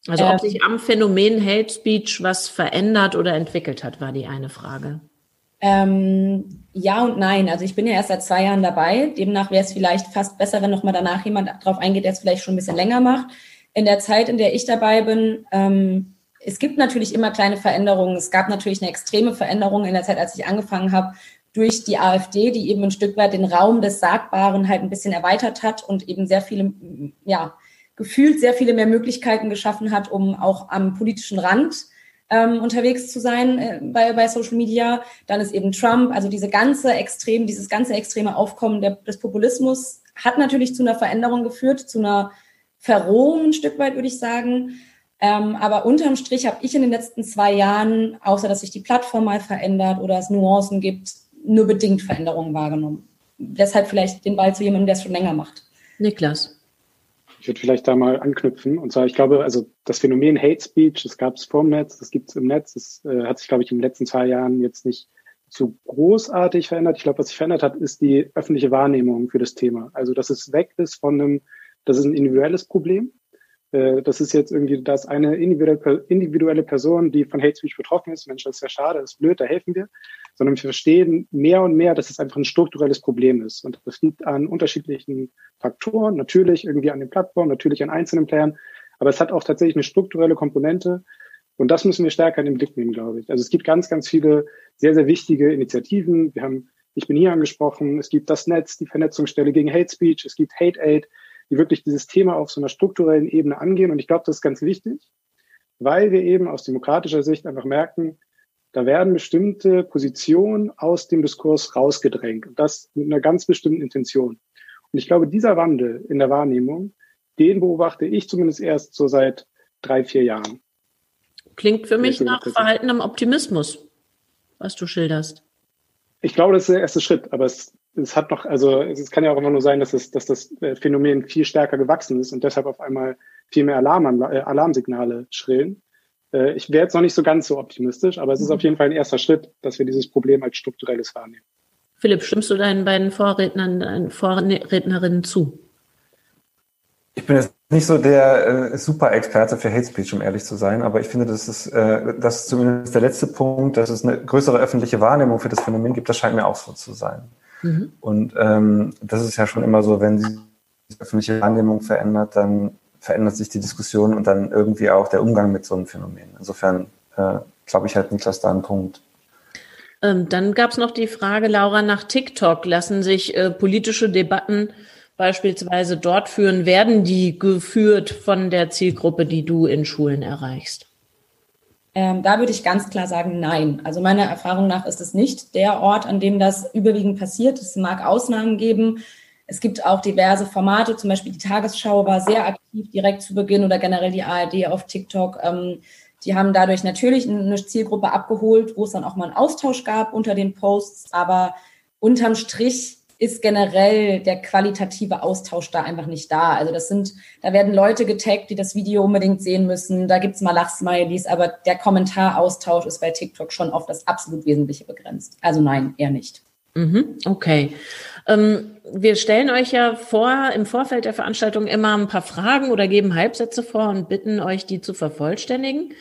Also ob sich am Phänomen Hate Speech was verändert oder entwickelt hat, war die eine Frage. Ähm, ja und nein. Also ich bin ja erst seit zwei Jahren dabei. Demnach wäre es vielleicht fast besser, wenn nochmal danach jemand drauf eingeht, der es vielleicht schon ein bisschen länger macht. In der Zeit, in der ich dabei bin, ähm, es gibt natürlich immer kleine Veränderungen. Es gab natürlich eine extreme Veränderung in der Zeit, als ich angefangen habe, durch die AfD, die eben ein Stück weit den Raum des Sagbaren halt ein bisschen erweitert hat und eben sehr viele, ja, gefühlt sehr viele mehr Möglichkeiten geschaffen hat, um auch am politischen Rand ähm, unterwegs zu sein äh, bei, bei Social Media. Dann ist eben Trump, also diese ganze extrem, dieses ganze extreme Aufkommen der, des Populismus hat natürlich zu einer Veränderung geführt, zu einer Verrohung ein Stück weit, würde ich sagen. Ähm, aber unterm Strich habe ich in den letzten zwei Jahren, außer dass sich die Plattform mal verändert oder es Nuancen gibt, nur bedingt Veränderungen wahrgenommen. Deshalb vielleicht den Ball zu jemandem, der es schon länger macht. Niklas. Ich würde vielleicht da mal anknüpfen. Und zwar, ich glaube, also das Phänomen Hate Speech, das gab es vorm Netz, das gibt es im Netz. Das äh, hat sich, glaube ich, in den letzten zwei Jahren jetzt nicht so großartig verändert. Ich glaube, was sich verändert hat, ist die öffentliche Wahrnehmung für das Thema. Also, dass es weg ist von einem, das ist ein individuelles Problem. Äh, das ist jetzt irgendwie, dass eine individuelle Person, die von Hate Speech betroffen ist, Mensch, das ist ja schade, das ist blöd, da helfen wir, sondern wir verstehen mehr und mehr, dass es einfach ein strukturelles Problem ist. Und das liegt an unterschiedlichen Faktoren, natürlich irgendwie an den Plattformen, natürlich an einzelnen Playern, aber es hat auch tatsächlich eine strukturelle Komponente. Und das müssen wir stärker in den Blick nehmen, glaube ich. Also es gibt ganz, ganz viele sehr, sehr wichtige Initiativen. Wir haben, ich bin hier angesprochen, es gibt das Netz, die Vernetzungsstelle gegen Hate Speech, es gibt Hate Aid, die wirklich dieses Thema auf so einer strukturellen Ebene angehen. Und ich glaube, das ist ganz wichtig, weil wir eben aus demokratischer Sicht einfach merken, da werden bestimmte Positionen aus dem Diskurs rausgedrängt. Und das mit einer ganz bestimmten Intention. Und ich glaube, dieser Wandel in der Wahrnehmung, den beobachte ich zumindest erst so seit drei, vier Jahren. Klingt für mich nach verhaltenem Optimismus, was du schilderst. Ich glaube, das ist der erste Schritt, aber es es hat noch, also es kann ja auch immer nur sein, dass, es, dass das äh, Phänomen viel stärker gewachsen ist und deshalb auf einmal viel mehr Alarm, äh, Alarmsignale schrillen. Äh, ich wäre jetzt noch nicht so ganz so optimistisch, aber es ist auf jeden Fall ein erster Schritt, dass wir dieses Problem als strukturelles wahrnehmen. Philipp, stimmst du deinen beiden Vorrednern, deinen Vorrednerinnen zu? Ich bin jetzt nicht so der äh, Super-Experte für Hate Speech, um ehrlich zu sein, aber ich finde, das ist, äh, das ist zumindest der letzte Punkt, dass es eine größere öffentliche Wahrnehmung für das Phänomen gibt, das scheint mir auch so zu sein. Mhm. Und ähm, das ist ja schon immer so, wenn sich die öffentliche Wahrnehmung verändert, dann verändert sich die Diskussion und dann irgendwie auch der Umgang mit so einem Phänomen. Insofern äh, glaube ich halt Niklas da einen Punkt. Ähm, dann gab es noch die Frage, Laura, nach TikTok. Lassen sich äh, politische Debatten beispielsweise dort führen? Werden die geführt von der Zielgruppe, die du in Schulen erreichst? Ähm, da würde ich ganz klar sagen, nein. Also meiner Erfahrung nach ist es nicht der Ort, an dem das überwiegend passiert. Es mag Ausnahmen geben. Es gibt auch diverse Formate, zum Beispiel die Tagesschau war sehr aktiv direkt zu Beginn oder generell die ARD auf TikTok. Ähm, die haben dadurch natürlich eine Zielgruppe abgeholt, wo es dann auch mal einen Austausch gab unter den Posts, aber unterm Strich ist generell der qualitative Austausch da einfach nicht da. Also das sind, da werden Leute getaggt, die das Video unbedingt sehen müssen. Da gibt's mal Lachsmileys, aber der Kommentaraustausch ist bei TikTok schon auf das absolut Wesentliche begrenzt. Also nein, eher nicht. Mhm, okay. Ähm, wir stellen euch ja vor, im Vorfeld der Veranstaltung immer ein paar Fragen oder geben Halbsätze vor und bitten euch, die zu vervollständigen.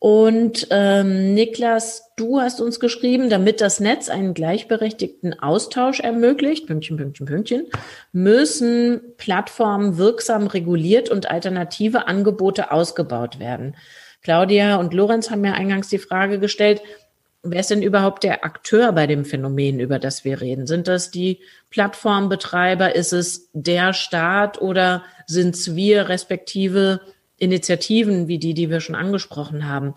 Und ähm, Niklas, du hast uns geschrieben, damit das Netz einen gleichberechtigten Austausch ermöglicht, Pünktchen, Pünktchen, Pünktchen, müssen Plattformen wirksam reguliert und alternative Angebote ausgebaut werden. Claudia und Lorenz haben ja eingangs die Frage gestellt, wer ist denn überhaupt der Akteur bei dem Phänomen, über das wir reden? Sind das die Plattformbetreiber? Ist es der Staat oder sind es wir respektive Initiativen wie die, die wir schon angesprochen haben.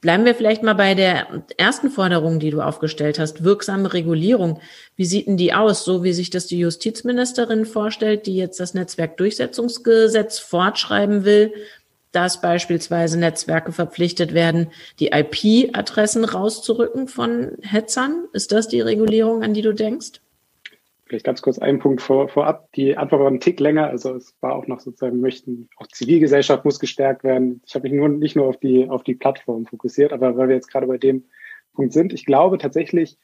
Bleiben wir vielleicht mal bei der ersten Forderung, die du aufgestellt hast, wirksame Regulierung. Wie sieht denn die aus, so wie sich das die Justizministerin vorstellt, die jetzt das Netzwerkdurchsetzungsgesetz fortschreiben will, dass beispielsweise Netzwerke verpflichtet werden, die IP-Adressen rauszurücken von Hetzern? Ist das die Regulierung, an die du denkst? Vielleicht ganz kurz einen Punkt vor, vorab. Die Antwort war ein Tick länger. Also es war auch noch sozusagen, möchten, auch Zivilgesellschaft muss gestärkt werden. Ich habe mich nur nicht nur auf die, auf die Plattform fokussiert, aber weil wir jetzt gerade bei dem Punkt sind, ich glaube tatsächlich,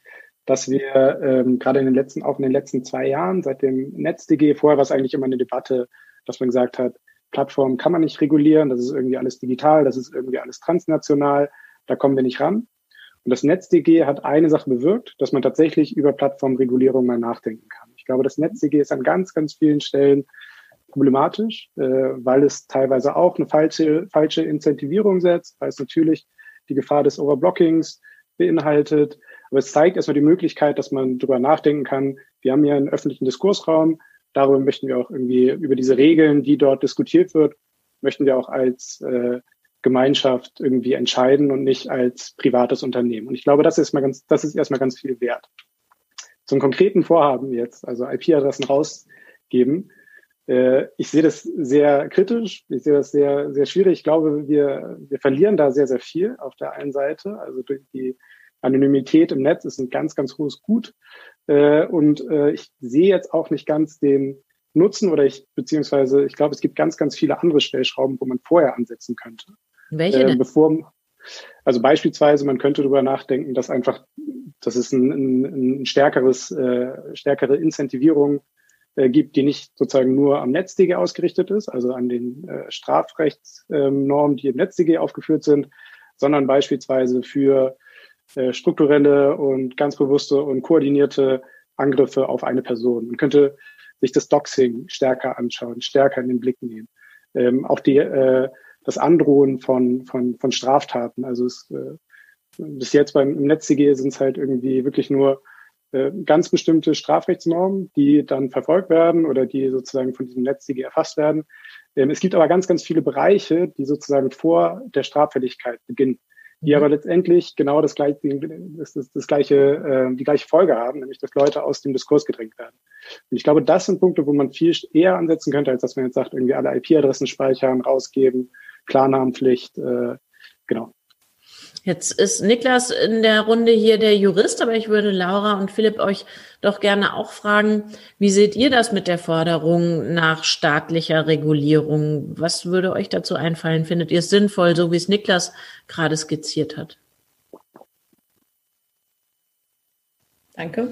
dass wir ähm, gerade in den letzten, auch in den letzten zwei Jahren, seit dem NetzDG, vorher war es eigentlich immer eine Debatte, dass man gesagt hat, Plattformen kann man nicht regulieren, das ist irgendwie alles digital, das ist irgendwie alles transnational, da kommen wir nicht ran. Und das NetzDG hat eine Sache bewirkt, dass man tatsächlich über Plattformregulierung mal nachdenken kann. Ich glaube, das NetzDG ist an ganz, ganz vielen Stellen problematisch, äh, weil es teilweise auch eine falsche, falsche Incentivierung setzt, weil es natürlich die Gefahr des Overblockings beinhaltet. Aber es zeigt erstmal die Möglichkeit, dass man darüber nachdenken kann. Wir haben ja einen öffentlichen Diskursraum. Darüber möchten wir auch irgendwie über diese Regeln, die dort diskutiert wird, möchten wir auch als äh, Gemeinschaft irgendwie entscheiden und nicht als privates Unternehmen. Und ich glaube, das ist mal ganz, das ist erstmal ganz viel wert. Zum konkreten Vorhaben jetzt, also IP-Adressen rausgeben. Äh, ich sehe das sehr kritisch. Ich sehe das sehr, sehr schwierig. Ich glaube, wir, wir verlieren da sehr, sehr viel auf der einen Seite. Also durch die Anonymität im Netz ist ein ganz, ganz hohes Gut. Äh, und äh, ich sehe jetzt auch nicht ganz den Nutzen oder ich, beziehungsweise ich glaube, es gibt ganz, ganz viele andere Stellschrauben, wo man vorher ansetzen könnte. Welche? Äh, bevor, also beispielsweise, man könnte darüber nachdenken, dass einfach, dass es ein, ein, ein stärkeres, äh, stärkere Incentivierung äh, gibt, die nicht sozusagen nur am NetzDG ausgerichtet ist, also an den äh, Strafrechtsnormen, die im NetzDG aufgeführt sind, sondern beispielsweise für äh, strukturelle und ganz bewusste und koordinierte Angriffe auf eine Person. Man könnte sich das Doxing stärker anschauen, stärker in den Blick nehmen. Ähm, auch die äh, das Androhen von, von, von Straftaten. Also es, äh, bis jetzt beim im NetzDG sind es halt irgendwie wirklich nur äh, ganz bestimmte Strafrechtsnormen, die dann verfolgt werden oder die sozusagen von diesem NetzDG erfasst werden. Ähm, es gibt aber ganz, ganz viele Bereiche, die sozusagen vor der Straffälligkeit beginnen die aber letztendlich genau das gleiche, das, das, das gleiche, äh, die gleiche Folge haben, nämlich dass Leute aus dem Diskurs gedrängt werden. Und ich glaube, das sind Punkte, wo man viel eher ansetzen könnte, als dass man jetzt sagt, irgendwie alle IP-Adressen speichern, rausgeben, Klarnamenpflicht, äh, genau. Jetzt ist Niklas in der Runde hier der Jurist, aber ich würde Laura und Philipp euch doch gerne auch fragen, wie seht ihr das mit der Forderung nach staatlicher Regulierung? Was würde euch dazu einfallen? Findet ihr es sinnvoll, so wie es Niklas gerade skizziert hat? Danke.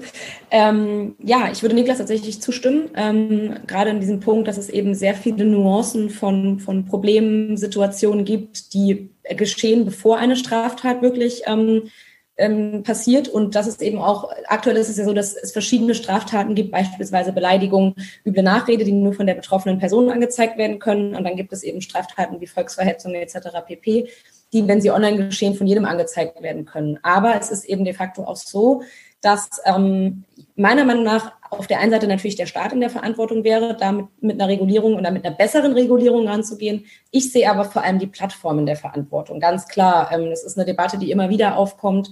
Ähm, ja, ich würde Niklas tatsächlich zustimmen, ähm, gerade in diesem Punkt, dass es eben sehr viele Nuancen von, von Problemen, Situationen gibt, die geschehen, bevor eine Straftat wirklich ähm, ähm, passiert. Und das ist eben auch, aktuell ist es ja so, dass es verschiedene Straftaten gibt, beispielsweise Beleidigung, üble Nachrede, die nur von der betroffenen Person angezeigt werden können. Und dann gibt es eben Straftaten wie Volksverhetzung etc. pp die, wenn sie online geschehen, von jedem angezeigt werden können. Aber es ist eben de facto auch so, dass ähm, meiner Meinung nach auf der einen Seite natürlich der Staat in der Verantwortung wäre, da mit, einer Regulierung oder mit einer besseren Regulierung ranzugehen. Ich sehe aber vor allem die Plattformen der Verantwortung. Ganz klar, ähm, das ist eine Debatte, die immer wieder aufkommt.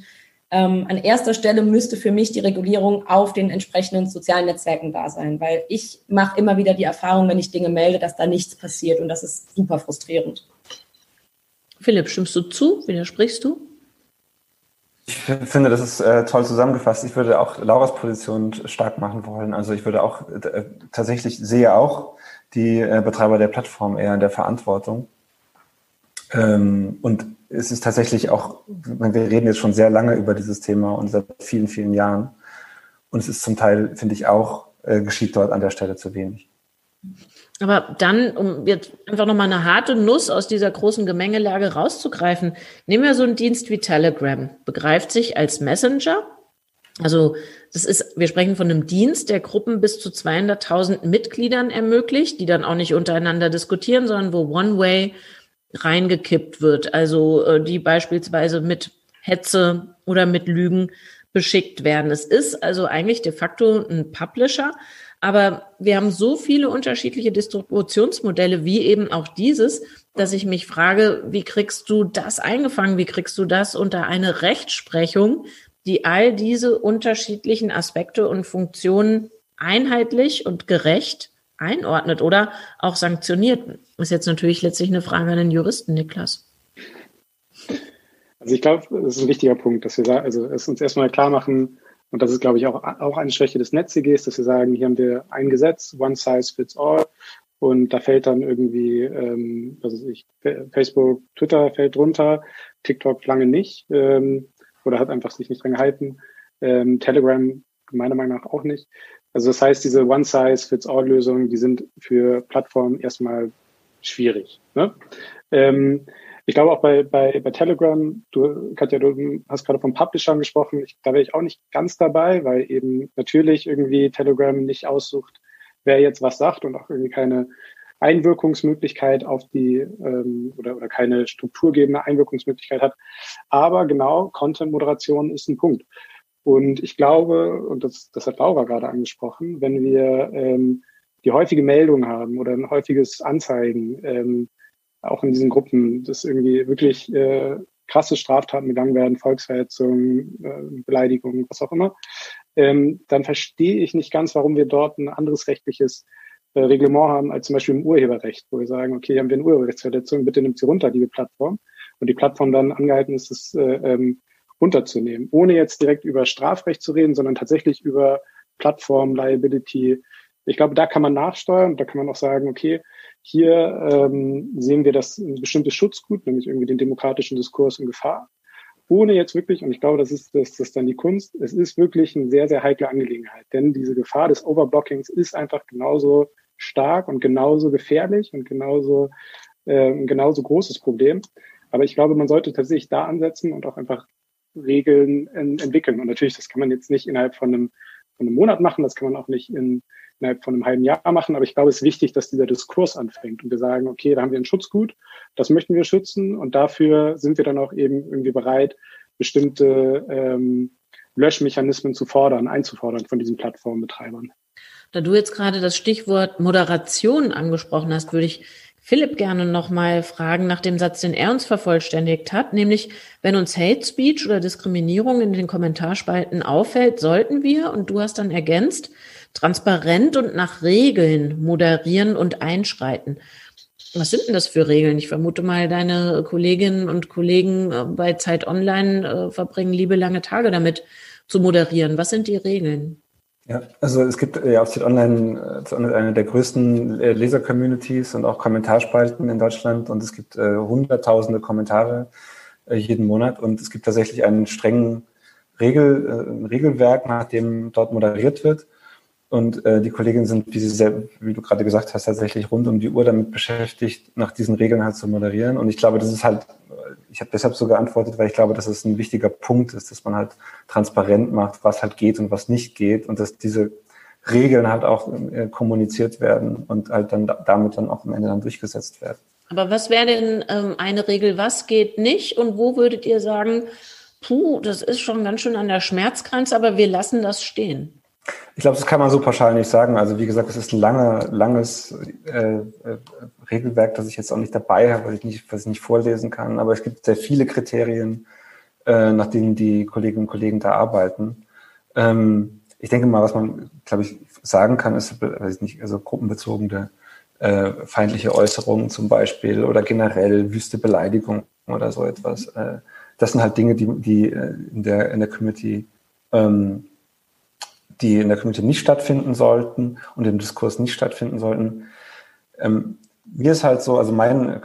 Ähm, an erster Stelle müsste für mich die Regulierung auf den entsprechenden sozialen Netzwerken da sein, weil ich mache immer wieder die Erfahrung, wenn ich Dinge melde, dass da nichts passiert und das ist super frustrierend. Philipp, stimmst du zu? Widersprichst du? Ich finde, das ist äh, toll zusammengefasst. Ich würde auch Lauras Position stark machen wollen. Also ich würde auch äh, tatsächlich sehe auch die äh, Betreiber der Plattform eher in der Verantwortung. Ähm, und es ist tatsächlich auch, wir reden jetzt schon sehr lange über dieses Thema und seit vielen, vielen Jahren. Und es ist zum Teil, finde ich auch, äh, geschieht dort an der Stelle zu wenig. Aber dann, um jetzt einfach nochmal eine harte Nuss aus dieser großen Gemengelage rauszugreifen, nehmen wir so einen Dienst wie Telegram, begreift sich als Messenger. Also das ist, wir sprechen von einem Dienst, der Gruppen bis zu 200.000 Mitgliedern ermöglicht, die dann auch nicht untereinander diskutieren, sondern wo One-Way reingekippt wird. Also äh, die beispielsweise mit Hetze oder mit Lügen beschickt werden. Es ist also eigentlich de facto ein Publisher, aber wir haben so viele unterschiedliche Distributionsmodelle wie eben auch dieses, dass ich mich frage, wie kriegst du das eingefangen? Wie kriegst du das unter eine Rechtsprechung, die all diese unterschiedlichen Aspekte und Funktionen einheitlich und gerecht einordnet oder auch sanktioniert? Ist jetzt natürlich letztlich eine Frage an den Juristen, Niklas. Also ich glaube, das ist ein wichtiger Punkt, dass wir also es uns erstmal klar machen, und das ist, glaube ich, auch, auch eine Schwäche des NetzDGs, dass wir sagen, hier haben wir ein Gesetz, one size fits all. Und da fällt dann irgendwie, ähm, was weiß ich, Facebook, Twitter fällt drunter, TikTok lange nicht ähm, oder hat einfach sich nicht dran gehalten. Ähm, Telegram meiner Meinung nach auch nicht. Also das heißt, diese One-Size-Fits-All-Lösungen, die sind für Plattformen erstmal schwierig. Ne? Ähm, ich glaube auch bei, bei, bei Telegram, du, Katja, du hast gerade von Publishern gesprochen, ich, da wäre ich auch nicht ganz dabei, weil eben natürlich irgendwie Telegram nicht aussucht, wer jetzt was sagt und auch irgendwie keine Einwirkungsmöglichkeit auf die ähm, oder, oder keine strukturgebende Einwirkungsmöglichkeit hat. Aber genau, Content-Moderation ist ein Punkt. Und ich glaube, und das, das hat Laura gerade angesprochen, wenn wir ähm, die häufige Meldung haben oder ein häufiges Anzeigen, ähm, auch in diesen Gruppen, dass irgendwie wirklich äh, krasse Straftaten begangen werden, Volksverhetzung, äh, Beleidigung, was auch immer, ähm, dann verstehe ich nicht ganz, warum wir dort ein anderes rechtliches äh, Reglement haben als zum Beispiel im Urheberrecht, wo wir sagen, okay, haben wir eine Urheberrechtsverletzung, bitte nimmt sie runter, liebe Plattform. Und die Plattform dann angehalten ist, es äh, ähm, runterzunehmen, ohne jetzt direkt über Strafrecht zu reden, sondern tatsächlich über Plattform, Liability. Ich glaube, da kann man nachsteuern, da kann man auch sagen, okay, hier ähm, sehen wir das ein bestimmtes Schutzgut, nämlich irgendwie den demokratischen Diskurs in Gefahr, ohne jetzt wirklich, und ich glaube, das ist, das, das dann die Kunst, es ist wirklich eine sehr, sehr heikle Angelegenheit, denn diese Gefahr des Overblockings ist einfach genauso stark und genauso gefährlich und genauso, äh, genauso großes Problem. Aber ich glaube, man sollte tatsächlich da ansetzen und auch einfach Regeln entwickeln. Und natürlich, das kann man jetzt nicht innerhalb von einem, von einem Monat machen, das kann man auch nicht in innerhalb von einem halben Jahr machen. Aber ich glaube, es ist wichtig, dass dieser Diskurs anfängt und wir sagen, okay, da haben wir ein Schutzgut, das möchten wir schützen und dafür sind wir dann auch eben irgendwie bereit, bestimmte ähm, Löschmechanismen zu fordern, einzufordern von diesen Plattformbetreibern. Da du jetzt gerade das Stichwort Moderation angesprochen hast, würde ich Philipp gerne nochmal fragen nach dem Satz, den er uns vervollständigt hat, nämlich wenn uns Hate Speech oder Diskriminierung in den Kommentarspalten auffällt, sollten wir, und du hast dann ergänzt, transparent und nach Regeln moderieren und einschreiten. Was sind denn das für Regeln? Ich vermute mal, deine Kolleginnen und Kollegen äh, bei Zeit Online äh, verbringen liebe lange Tage damit zu moderieren. Was sind die Regeln? Ja, also es gibt ja auf Zeit Online äh, eine der größten Leser-Communities und auch Kommentarspalten in Deutschland und es gibt äh, hunderttausende Kommentare äh, jeden Monat und es gibt tatsächlich einen strengen Regel, äh, Regelwerk, nach dem dort moderiert wird. Und äh, die Kolleginnen sind, wie, sehr, wie du gerade gesagt hast, tatsächlich rund um die Uhr damit beschäftigt, nach diesen Regeln halt zu moderieren. Und ich glaube, das ist halt, ich habe deshalb so geantwortet, weil ich glaube, dass es ein wichtiger Punkt ist, dass man halt transparent macht, was halt geht und was nicht geht und dass diese Regeln halt auch äh, kommuniziert werden und halt dann damit dann auch am Ende dann durchgesetzt werden. Aber was wäre denn ähm, eine Regel, was geht nicht und wo würdet ihr sagen, puh, das ist schon ganz schön an der Schmerzgrenze, aber wir lassen das stehen? Ich glaube, das kann man so pauschal nicht sagen. Also wie gesagt, es ist ein lange, langes äh, äh, Regelwerk, das ich jetzt auch nicht dabei habe, weil ich nicht, was ich nicht vorlesen kann. Aber es gibt sehr viele Kriterien, äh, nach denen die Kolleginnen und Kollegen da arbeiten. Ähm, ich denke mal, was man, glaube ich, sagen kann, ist, weiß ich nicht, also gruppenbezogene äh, feindliche Äußerungen zum Beispiel oder generell wüste Beleidigung oder so etwas. Äh, das sind halt Dinge, die, die äh, in der, in der Community, ähm, die in der Community nicht stattfinden sollten und im Diskurs nicht stattfinden sollten. Ähm, mir ist halt so, also mein,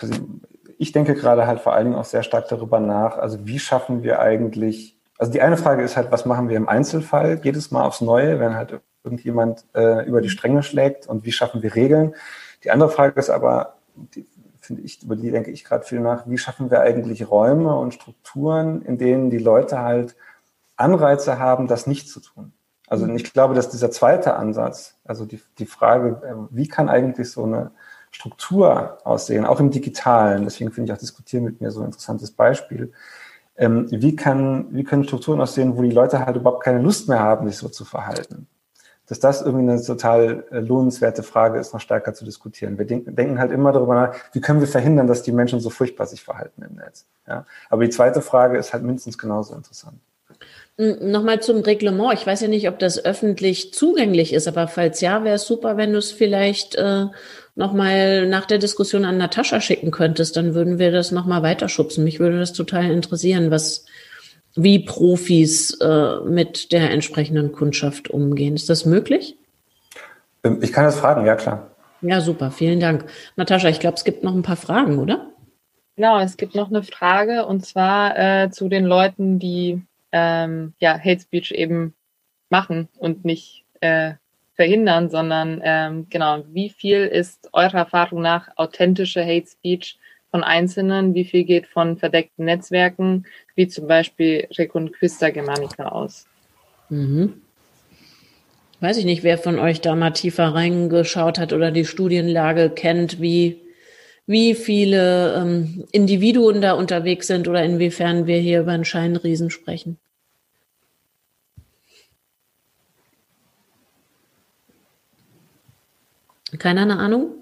ich denke gerade halt vor allen Dingen auch sehr stark darüber nach, also wie schaffen wir eigentlich, also die eine Frage ist halt, was machen wir im Einzelfall jedes Mal aufs Neue, wenn halt irgendjemand äh, über die Stränge schlägt und wie schaffen wir Regeln? Die andere Frage ist aber, die, finde ich, über die denke ich gerade viel nach, wie schaffen wir eigentlich Räume und Strukturen, in denen die Leute halt Anreize haben, das nicht zu tun. Also ich glaube, dass dieser zweite Ansatz, also die, die Frage, äh, wie kann eigentlich so eine Struktur aussehen, auch im Digitalen, deswegen finde ich auch Diskutieren mit mir so ein interessantes Beispiel, ähm, wie, kann, wie können Strukturen aussehen, wo die Leute halt überhaupt keine Lust mehr haben, sich so zu verhalten? dass das irgendwie eine total äh, lohnenswerte Frage ist, noch stärker zu diskutieren. Wir denken, denken halt immer darüber nach, wie können wir verhindern, dass die Menschen so furchtbar sich verhalten im Netz. Ja? Aber die zweite Frage ist halt mindestens genauso interessant. Nochmal zum Reglement. Ich weiß ja nicht, ob das öffentlich zugänglich ist, aber falls ja, wäre es super, wenn du es vielleicht äh, nochmal nach der Diskussion an Natascha schicken könntest. Dann würden wir das nochmal weiterschubsen. Mich würde das total interessieren, was, wie Profis äh, mit der entsprechenden Kundschaft umgehen. Ist das möglich? Ähm, ich kann das fragen, ja klar. Ja, super, vielen Dank. Natascha, ich glaube, es gibt noch ein paar Fragen, oder? Genau, es gibt noch eine Frage und zwar äh, zu den Leuten, die ähm, ja, Hate Speech eben machen und nicht äh, verhindern, sondern ähm, genau, wie viel ist eurer Erfahrung nach authentische Hate Speech von Einzelnen, wie viel geht von verdeckten Netzwerken, wie zum Beispiel Reconquista Germanica aus. Mhm. Weiß ich nicht, wer von euch da mal tiefer reingeschaut hat oder die Studienlage kennt, wie, wie viele ähm, Individuen da unterwegs sind oder inwiefern wir hier über einen Scheinriesen sprechen. Keiner eine Ahnung?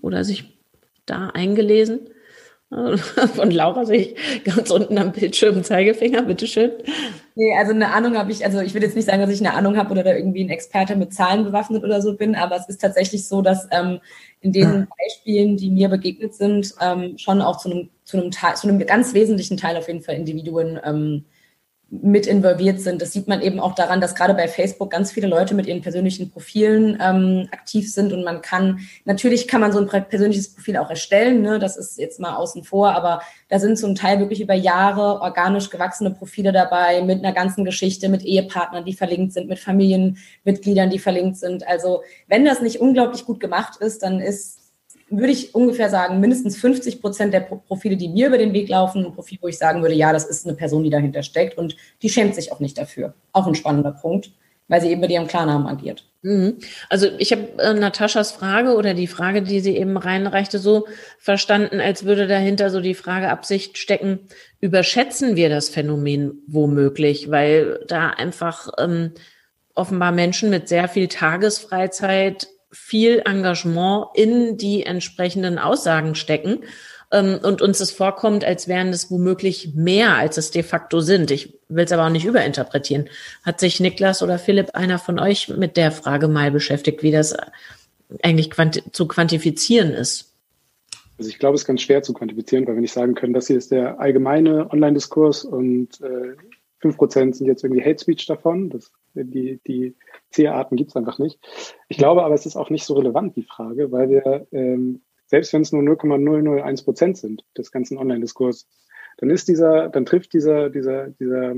Oder sich da eingelesen? Von Laura sehe ich ganz unten am Bildschirm Zeigefinger, bitteschön. Nee, also eine Ahnung habe ich, also ich will jetzt nicht sagen, dass ich eine Ahnung habe oder da irgendwie ein Experte mit Zahlen bewaffnet oder so bin, aber es ist tatsächlich so, dass ähm, in den Beispielen, die mir begegnet sind, ähm, schon auch zu einem, zu einem Teil, zu einem ganz wesentlichen Teil auf jeden Fall Individuen ähm, mit involviert sind. Das sieht man eben auch daran, dass gerade bei Facebook ganz viele Leute mit ihren persönlichen Profilen ähm, aktiv sind und man kann, natürlich kann man so ein persönliches Profil auch erstellen, ne? das ist jetzt mal außen vor, aber da sind zum Teil wirklich über Jahre organisch gewachsene Profile dabei mit einer ganzen Geschichte, mit Ehepartnern, die verlinkt sind, mit Familienmitgliedern, die verlinkt sind. Also wenn das nicht unglaublich gut gemacht ist, dann ist würde ich ungefähr sagen, mindestens 50 Prozent der Profile, die mir über den Weg laufen, ein Profil, wo ich sagen würde, ja, das ist eine Person, die dahinter steckt und die schämt sich auch nicht dafür. Auch ein spannender Punkt, weil sie eben mit ihrem Klarnamen agiert. Mhm. Also ich habe äh, Nataschas Frage oder die Frage, die sie eben reinreichte, so verstanden, als würde dahinter so die Frage Absicht stecken, überschätzen wir das Phänomen womöglich, weil da einfach ähm, offenbar Menschen mit sehr viel Tagesfreizeit viel Engagement in die entsprechenden Aussagen stecken ähm, und uns es vorkommt, als wären es womöglich mehr, als es de facto sind. Ich will es aber auch nicht überinterpretieren. Hat sich Niklas oder Philipp, einer von euch, mit der Frage mal beschäftigt, wie das eigentlich quanti zu quantifizieren ist? Also ich glaube, es ist ganz schwer zu quantifizieren, weil wir nicht sagen können, das hier ist der allgemeine Online-Diskurs und äh, 5% sind jetzt irgendwie Hate Speech davon. Das, die, die C-Arten gibt es einfach nicht. Ich glaube aber, es ist auch nicht so relevant, die Frage, weil wir, ähm, selbst wenn es nur 0,001 Prozent sind des ganzen Online-Diskurses, dann ist dieser, dann trifft dieser, dieser, dieser,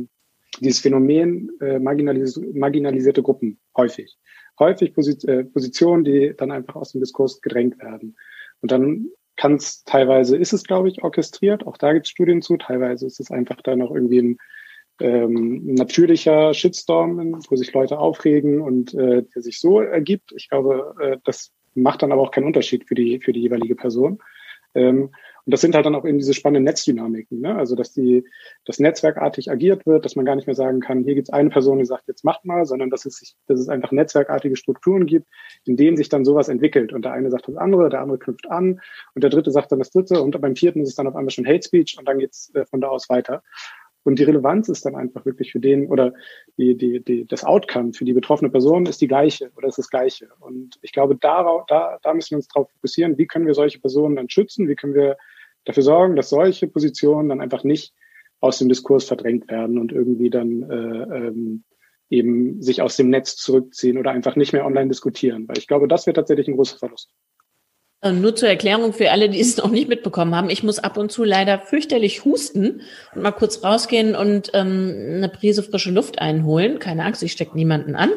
dieses Phänomen äh, marginalis marginalisierte Gruppen häufig. Häufig Posit äh, Positionen, die dann einfach aus dem Diskurs gedrängt werden. Und dann kann es teilweise, ist es, glaube ich, orchestriert, auch da gibt es Studien zu, teilweise ist es einfach dann noch irgendwie ein ähm, natürlicher Shitstorm, wo sich Leute aufregen und äh, der sich so ergibt. Ich glaube, äh, das macht dann aber auch keinen Unterschied für die, für die jeweilige Person. Ähm, und das sind halt dann auch eben diese spannenden Netzdynamiken, ne? also dass die, das netzwerkartig agiert wird, dass man gar nicht mehr sagen kann, hier gibt es eine Person, die sagt, jetzt macht mal, sondern dass es, sich, dass es einfach netzwerkartige Strukturen gibt, in denen sich dann sowas entwickelt. Und der eine sagt das andere, der andere knüpft an und der dritte sagt dann das dritte und beim vierten ist es dann auf einmal schon Hate Speech und dann geht's äh, von da aus weiter. Und die Relevanz ist dann einfach wirklich für den oder die, die, die, das Outcome für die betroffene Person ist die gleiche oder ist das gleiche. Und ich glaube, darauf, da, da müssen wir uns darauf fokussieren, wie können wir solche Personen dann schützen, wie können wir dafür sorgen, dass solche Positionen dann einfach nicht aus dem Diskurs verdrängt werden und irgendwie dann äh, ähm, eben sich aus dem Netz zurückziehen oder einfach nicht mehr online diskutieren. Weil ich glaube, das wäre tatsächlich ein großer Verlust. Äh, nur zur Erklärung für alle, die es noch nicht mitbekommen haben. Ich muss ab und zu leider fürchterlich husten und mal kurz rausgehen und ähm, eine Prise frische Luft einholen. Keine Angst, ich stecke niemanden an,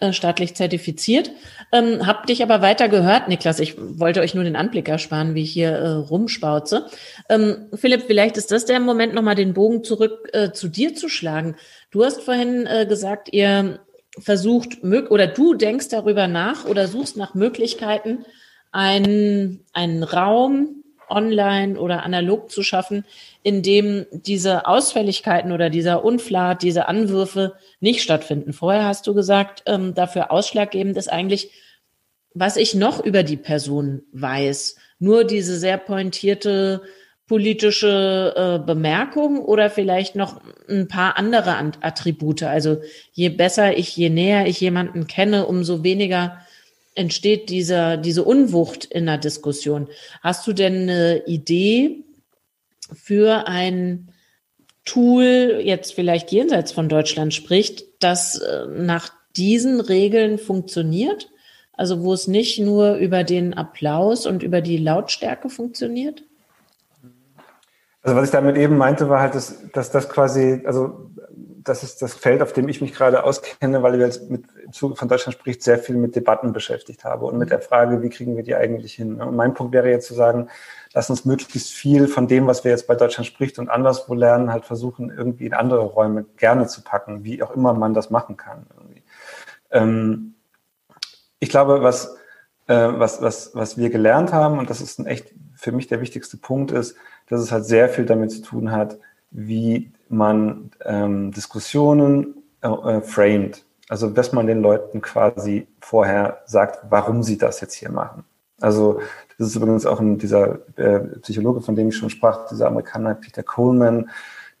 äh, staatlich zertifiziert. Ähm, hab dich aber weiter gehört, Niklas. Ich wollte euch nur den Anblick ersparen, wie ich hier äh, rumspauze. Ähm, Philipp, vielleicht ist das der Moment, nochmal den Bogen zurück äh, zu dir zu schlagen. Du hast vorhin äh, gesagt, ihr versucht, oder du denkst darüber nach oder suchst nach Möglichkeiten, einen, einen Raum online oder analog zu schaffen, in dem diese Ausfälligkeiten oder dieser Unflat, diese Anwürfe nicht stattfinden. Vorher hast du gesagt, ähm, dafür ausschlaggebend ist eigentlich, was ich noch über die Person weiß. Nur diese sehr pointierte politische äh, Bemerkung oder vielleicht noch ein paar andere Attribute. Also je besser ich, je näher ich jemanden kenne, umso weniger entsteht dieser, diese Unwucht in der Diskussion. Hast du denn eine Idee für ein Tool, jetzt vielleicht jenseits von Deutschland spricht, das äh, nach diesen Regeln funktioniert? Also wo es nicht nur über den Applaus und über die Lautstärke funktioniert? Also was ich damit eben meinte, war halt, dass, dass das quasi, also das ist das Feld, auf dem ich mich gerade auskenne, weil ich jetzt mit, im Zuge von Deutschland spricht, sehr viel mit Debatten beschäftigt habe und mit der Frage, wie kriegen wir die eigentlich hin. Und mein Punkt wäre jetzt zu sagen, lass uns möglichst viel von dem, was wir jetzt bei Deutschland spricht und anderswo lernen, halt versuchen, irgendwie in andere Räume gerne zu packen, wie auch immer man das machen kann. Ähm, ich glaube, was, äh, was, was, was wir gelernt haben, und das ist ein echt für mich der wichtigste Punkt, ist, dass es halt sehr viel damit zu tun hat, wie man ähm, Diskussionen äh, äh, framed. Also, dass man den Leuten quasi vorher sagt, warum sie das jetzt hier machen. Also, das ist übrigens auch ein, dieser äh, Psychologe, von dem ich schon sprach, dieser Amerikaner Peter Coleman,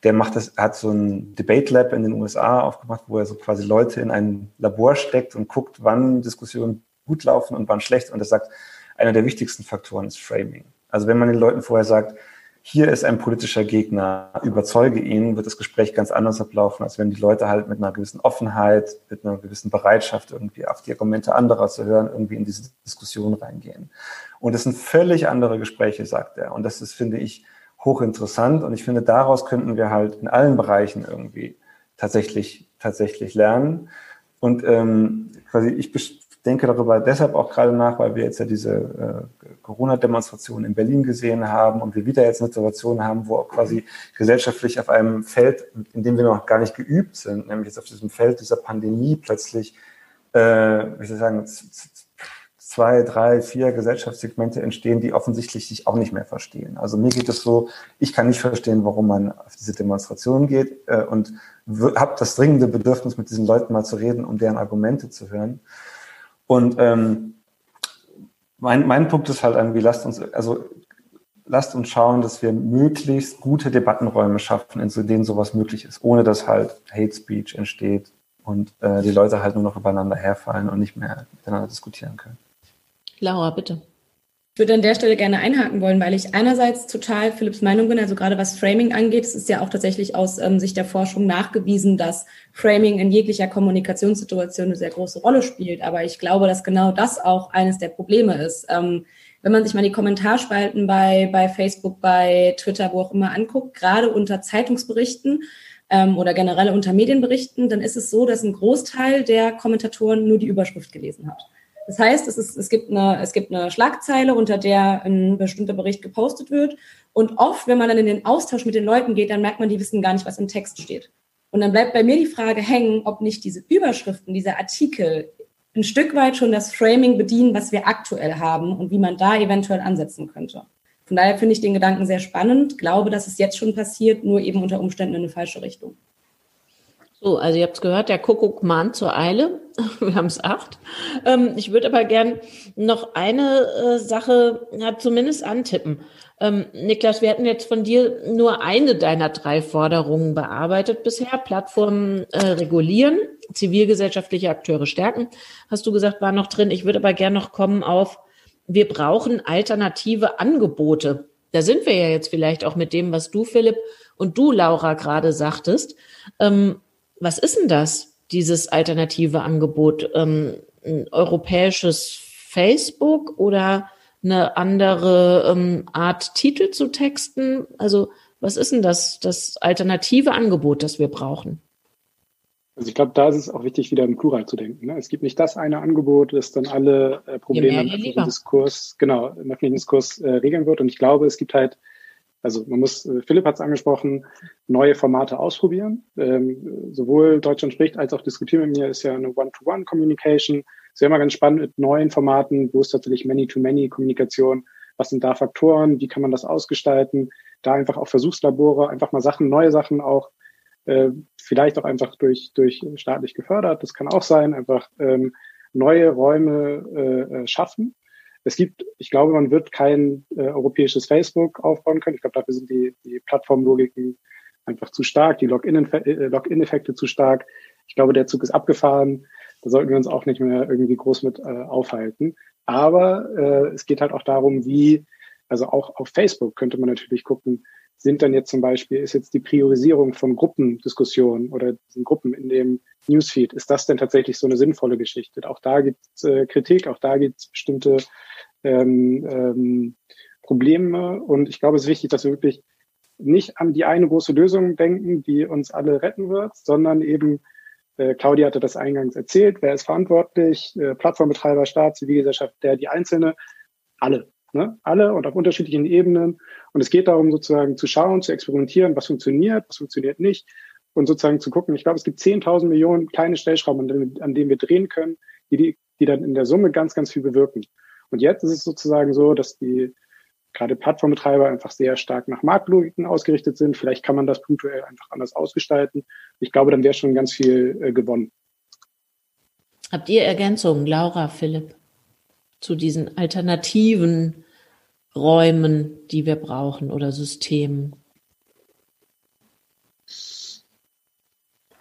der macht das, hat so ein Debate Lab in den USA aufgemacht, wo er so quasi Leute in ein Labor steckt und guckt, wann Diskussionen gut laufen und wann schlecht. Und er sagt, einer der wichtigsten Faktoren ist Framing. Also wenn man den Leuten vorher sagt, hier ist ein politischer Gegner, überzeuge ihn, wird das Gespräch ganz anders ablaufen, als wenn die Leute halt mit einer gewissen Offenheit, mit einer gewissen Bereitschaft irgendwie auf die Argumente anderer zu hören, irgendwie in diese Diskussion reingehen. Und es sind völlig andere Gespräche, sagt er. Und das ist, finde ich, hochinteressant. Und ich finde, daraus könnten wir halt in allen Bereichen irgendwie tatsächlich, tatsächlich lernen. Und ähm, quasi ich denke darüber deshalb auch gerade nach, weil wir jetzt ja diese äh, Corona-Demonstration in Berlin gesehen haben und wir wieder jetzt eine Situation haben, wo quasi gesellschaftlich auf einem Feld, in dem wir noch gar nicht geübt sind, nämlich jetzt auf diesem Feld dieser Pandemie plötzlich, äh, wie soll ich sagen, zwei, drei, vier Gesellschaftssegmente entstehen, die offensichtlich sich auch nicht mehr verstehen. Also mir geht es so, ich kann nicht verstehen, warum man auf diese Demonstration geht äh, und habe das dringende Bedürfnis, mit diesen Leuten mal zu reden, um deren Argumente zu hören. Und ähm, mein, mein Punkt ist halt irgendwie, lasst uns, also lasst uns schauen, dass wir möglichst gute Debattenräume schaffen, in denen sowas möglich ist, ohne dass halt Hate Speech entsteht und äh, die Leute halt nur noch übereinander herfallen und nicht mehr miteinander diskutieren können. Laura, bitte. Ich würde an der Stelle gerne einhaken wollen, weil ich einerseits total Philipps Meinung bin, also gerade was Framing angeht, es ist ja auch tatsächlich aus ähm, Sicht der Forschung nachgewiesen, dass Framing in jeglicher Kommunikationssituation eine sehr große Rolle spielt. Aber ich glaube, dass genau das auch eines der Probleme ist. Ähm, wenn man sich mal die Kommentarspalten bei, bei Facebook, bei Twitter, wo auch immer anguckt, gerade unter Zeitungsberichten ähm, oder generell unter Medienberichten, dann ist es so, dass ein Großteil der Kommentatoren nur die Überschrift gelesen hat. Das heißt, es, ist, es, gibt eine, es gibt eine Schlagzeile, unter der ein bestimmter Bericht gepostet wird. Und oft, wenn man dann in den Austausch mit den Leuten geht, dann merkt man, die wissen gar nicht, was im Text steht. Und dann bleibt bei mir die Frage hängen, ob nicht diese Überschriften, diese Artikel ein Stück weit schon das Framing bedienen, was wir aktuell haben und wie man da eventuell ansetzen könnte. Von daher finde ich den Gedanken sehr spannend, glaube, dass es jetzt schon passiert, nur eben unter Umständen in eine falsche Richtung. So, also ihr habt es gehört, der Kuckuck mahnt zur Eile. Wir haben es acht. Ähm, ich würde aber gern noch eine äh, Sache ja, zumindest antippen. Ähm, Niklas, wir hatten jetzt von dir nur eine deiner drei Forderungen bearbeitet bisher. Plattformen äh, regulieren, zivilgesellschaftliche Akteure stärken. Hast du gesagt, war noch drin. Ich würde aber gern noch kommen auf, wir brauchen alternative Angebote. Da sind wir ja jetzt vielleicht auch mit dem, was du, Philipp, und du, Laura, gerade sagtest. Ähm, was ist denn das, dieses alternative Angebot? Ähm, ein europäisches Facebook oder eine andere ähm, Art Titel zu texten? Also was ist denn das, das alternative Angebot, das wir brauchen? Also ich glaube, da ist es auch wichtig, wieder im Plural zu denken. Ne? Es gibt nicht das eine Angebot, das dann alle äh, Probleme im öffentlichen Diskurs, genau, im öffentlichen Diskurs äh, regeln wird. Und ich glaube, es gibt halt also man muss, äh, Philipp hat es angesprochen, neue Formate ausprobieren. Ähm, sowohl Deutschland spricht als auch diskutieren mit mir ist ja eine One-to-One-Communication. Es wäre immer ganz spannend mit neuen Formaten, wo es tatsächlich Many-to-Many-Kommunikation, was sind da Faktoren, wie kann man das ausgestalten, da einfach auch Versuchslabore, einfach mal Sachen, neue Sachen auch, äh, vielleicht auch einfach durch, durch staatlich gefördert, das kann auch sein, einfach ähm, neue Räume äh, äh schaffen es gibt, ich glaube, man wird kein äh, europäisches Facebook aufbauen können. Ich glaube, dafür sind die, die Plattformlogiken einfach zu stark, die äh, Login-Effekte zu stark. Ich glaube, der Zug ist abgefahren. Da sollten wir uns auch nicht mehr irgendwie groß mit äh, aufhalten. Aber äh, es geht halt auch darum, wie, also auch auf Facebook könnte man natürlich gucken, sind dann jetzt zum Beispiel, ist jetzt die Priorisierung von Gruppendiskussionen oder diesen Gruppen in dem Newsfeed, ist das denn tatsächlich so eine sinnvolle Geschichte? Auch da gibt es äh, Kritik, auch da gibt es bestimmte ähm, ähm, Probleme. Und ich glaube, es ist wichtig, dass wir wirklich nicht an die eine große Lösung denken, die uns alle retten wird, sondern eben, äh, Claudia hatte das eingangs erzählt, wer ist verantwortlich, äh, Plattformbetreiber, Staat, Zivilgesellschaft, der, die Einzelne, alle. Ne? Alle und auf unterschiedlichen Ebenen. Und es geht darum, sozusagen zu schauen, zu experimentieren, was funktioniert, was funktioniert nicht und sozusagen zu gucken. Ich glaube, es gibt 10.000 Millionen kleine Stellschrauben, an, denen wir drehen können, die, die, die dann in der Summe ganz, ganz viel bewirken. Und jetzt ist es sozusagen so, dass die gerade Plattformbetreiber einfach sehr stark nach Marktlogiken ausgerichtet sind. Vielleicht kann man das punktuell einfach anders ausgestalten. Ich glaube, dann wäre schon ganz viel äh, gewonnen. Habt ihr Ergänzungen, Laura, Philipp, zu diesen alternativen Räumen, die wir brauchen oder Systemen?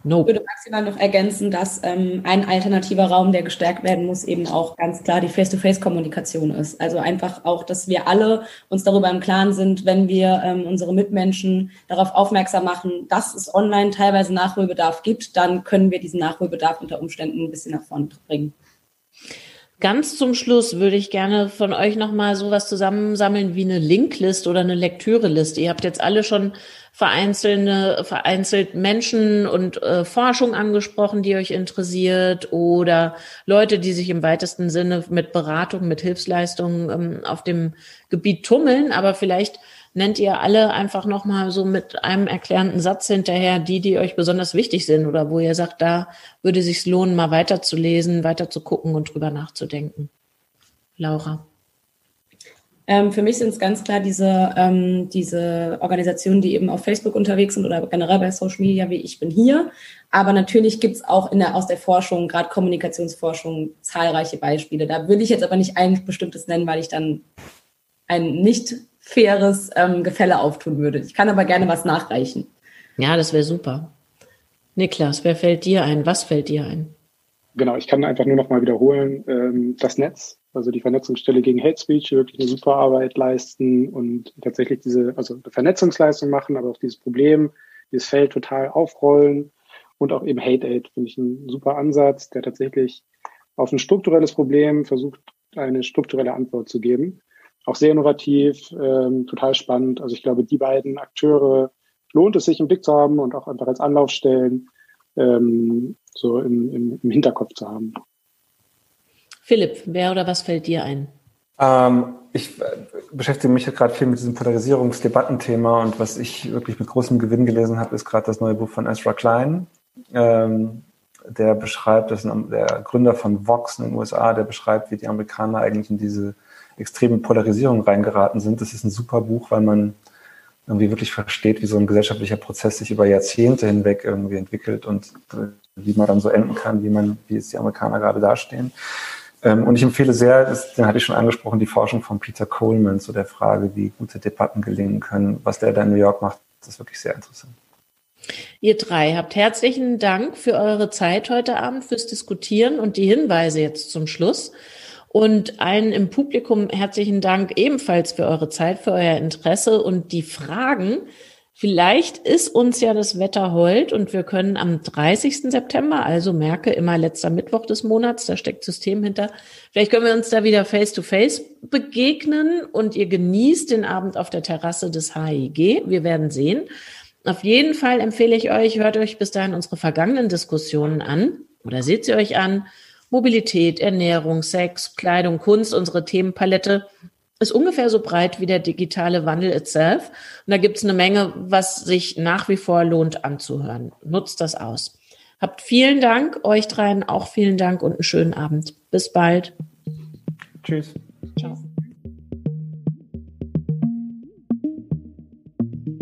Nope. Ich würde maximal noch ergänzen, dass ähm, ein alternativer Raum, der gestärkt werden muss, eben auch ganz klar die Face-to-Face-Kommunikation ist. Also einfach auch, dass wir alle uns darüber im Klaren sind, wenn wir ähm, unsere Mitmenschen darauf aufmerksam machen, dass es online teilweise Nachholbedarf gibt, dann können wir diesen Nachholbedarf unter Umständen ein bisschen nach vorne bringen. Ganz zum Schluss würde ich gerne von euch nochmal sowas zusammensammeln wie eine Linklist oder eine Lektüreliste. Ihr habt jetzt alle schon vereinzelte, vereinzelt Menschen und äh, Forschung angesprochen, die euch interessiert oder Leute, die sich im weitesten Sinne mit Beratung, mit Hilfsleistungen ähm, auf dem Gebiet tummeln. Aber vielleicht nennt ihr alle einfach nochmal so mit einem erklärenden Satz hinterher die, die euch besonders wichtig sind oder wo ihr sagt, da würde sich lohnen, mal weiterzulesen, weiter zu gucken und drüber nachzudenken. Laura. Ähm, für mich sind es ganz klar diese, ähm, diese Organisationen, die eben auf Facebook unterwegs sind oder generell bei Social Media, wie ich bin hier. Aber natürlich gibt es auch in der, aus der Forschung, gerade Kommunikationsforschung, zahlreiche Beispiele. Da will ich jetzt aber nicht ein bestimmtes nennen, weil ich dann ein nicht faires ähm, Gefälle auftun würde. Ich kann aber gerne was nachreichen. Ja, das wäre super. Niklas, wer fällt dir ein? Was fällt dir ein? Genau, ich kann einfach nur noch mal wiederholen, ähm, das Netz, also die Vernetzungsstelle gegen Hate Speech, wirklich eine super Arbeit leisten und tatsächlich diese, also eine Vernetzungsleistung machen, aber auch dieses Problem, dieses Feld total aufrollen und auch eben Hate Aid finde ich ein super Ansatz, der tatsächlich auf ein strukturelles Problem versucht, eine strukturelle Antwort zu geben auch sehr innovativ, ähm, total spannend. Also ich glaube, die beiden Akteure lohnt es sich im Blick zu haben und auch einfach als Anlaufstellen ähm, so im, im, im Hinterkopf zu haben. Philipp, wer oder was fällt dir ein? Ähm, ich äh, beschäftige mich gerade viel mit diesem Polarisierungsdebattenthema und was ich wirklich mit großem Gewinn gelesen habe, ist gerade das neue Buch von Ezra Klein. Ähm, der beschreibt, das ist der Gründer von Vox in den USA, der beschreibt, wie die Amerikaner eigentlich in diese extreme Polarisierung reingeraten sind. Das ist ein super Buch, weil man irgendwie wirklich versteht, wie so ein gesellschaftlicher Prozess sich über Jahrzehnte hinweg irgendwie entwickelt und äh, wie man dann so enden kann, wie man, wie es die Amerikaner gerade dastehen. Ähm, und ich empfehle sehr, das, den hatte ich schon angesprochen, die Forschung von Peter Coleman zu der Frage, wie gute Debatten gelingen können. Was der da in New York macht, ist wirklich sehr interessant. Ihr drei habt herzlichen Dank für eure Zeit heute Abend, fürs Diskutieren und die Hinweise jetzt zum Schluss. Und allen im Publikum herzlichen Dank ebenfalls für eure Zeit, für euer Interesse und die Fragen. Vielleicht ist uns ja das Wetter hold und wir können am 30. September, also merke immer letzter Mittwoch des Monats, da steckt System hinter. Vielleicht können wir uns da wieder face to face begegnen und ihr genießt den Abend auf der Terrasse des HIG. Wir werden sehen. Auf jeden Fall empfehle ich euch, hört euch bis dahin unsere vergangenen Diskussionen an oder seht sie euch an Mobilität, Ernährung, Sex, Kleidung, Kunst, unsere Themenpalette ist ungefähr so breit wie der digitale Wandel itself. Und da gibt es eine Menge, was sich nach wie vor lohnt anzuhören. Nutzt das aus. Habt vielen Dank, euch dreien auch vielen Dank und einen schönen Abend. Bis bald. Tschüss.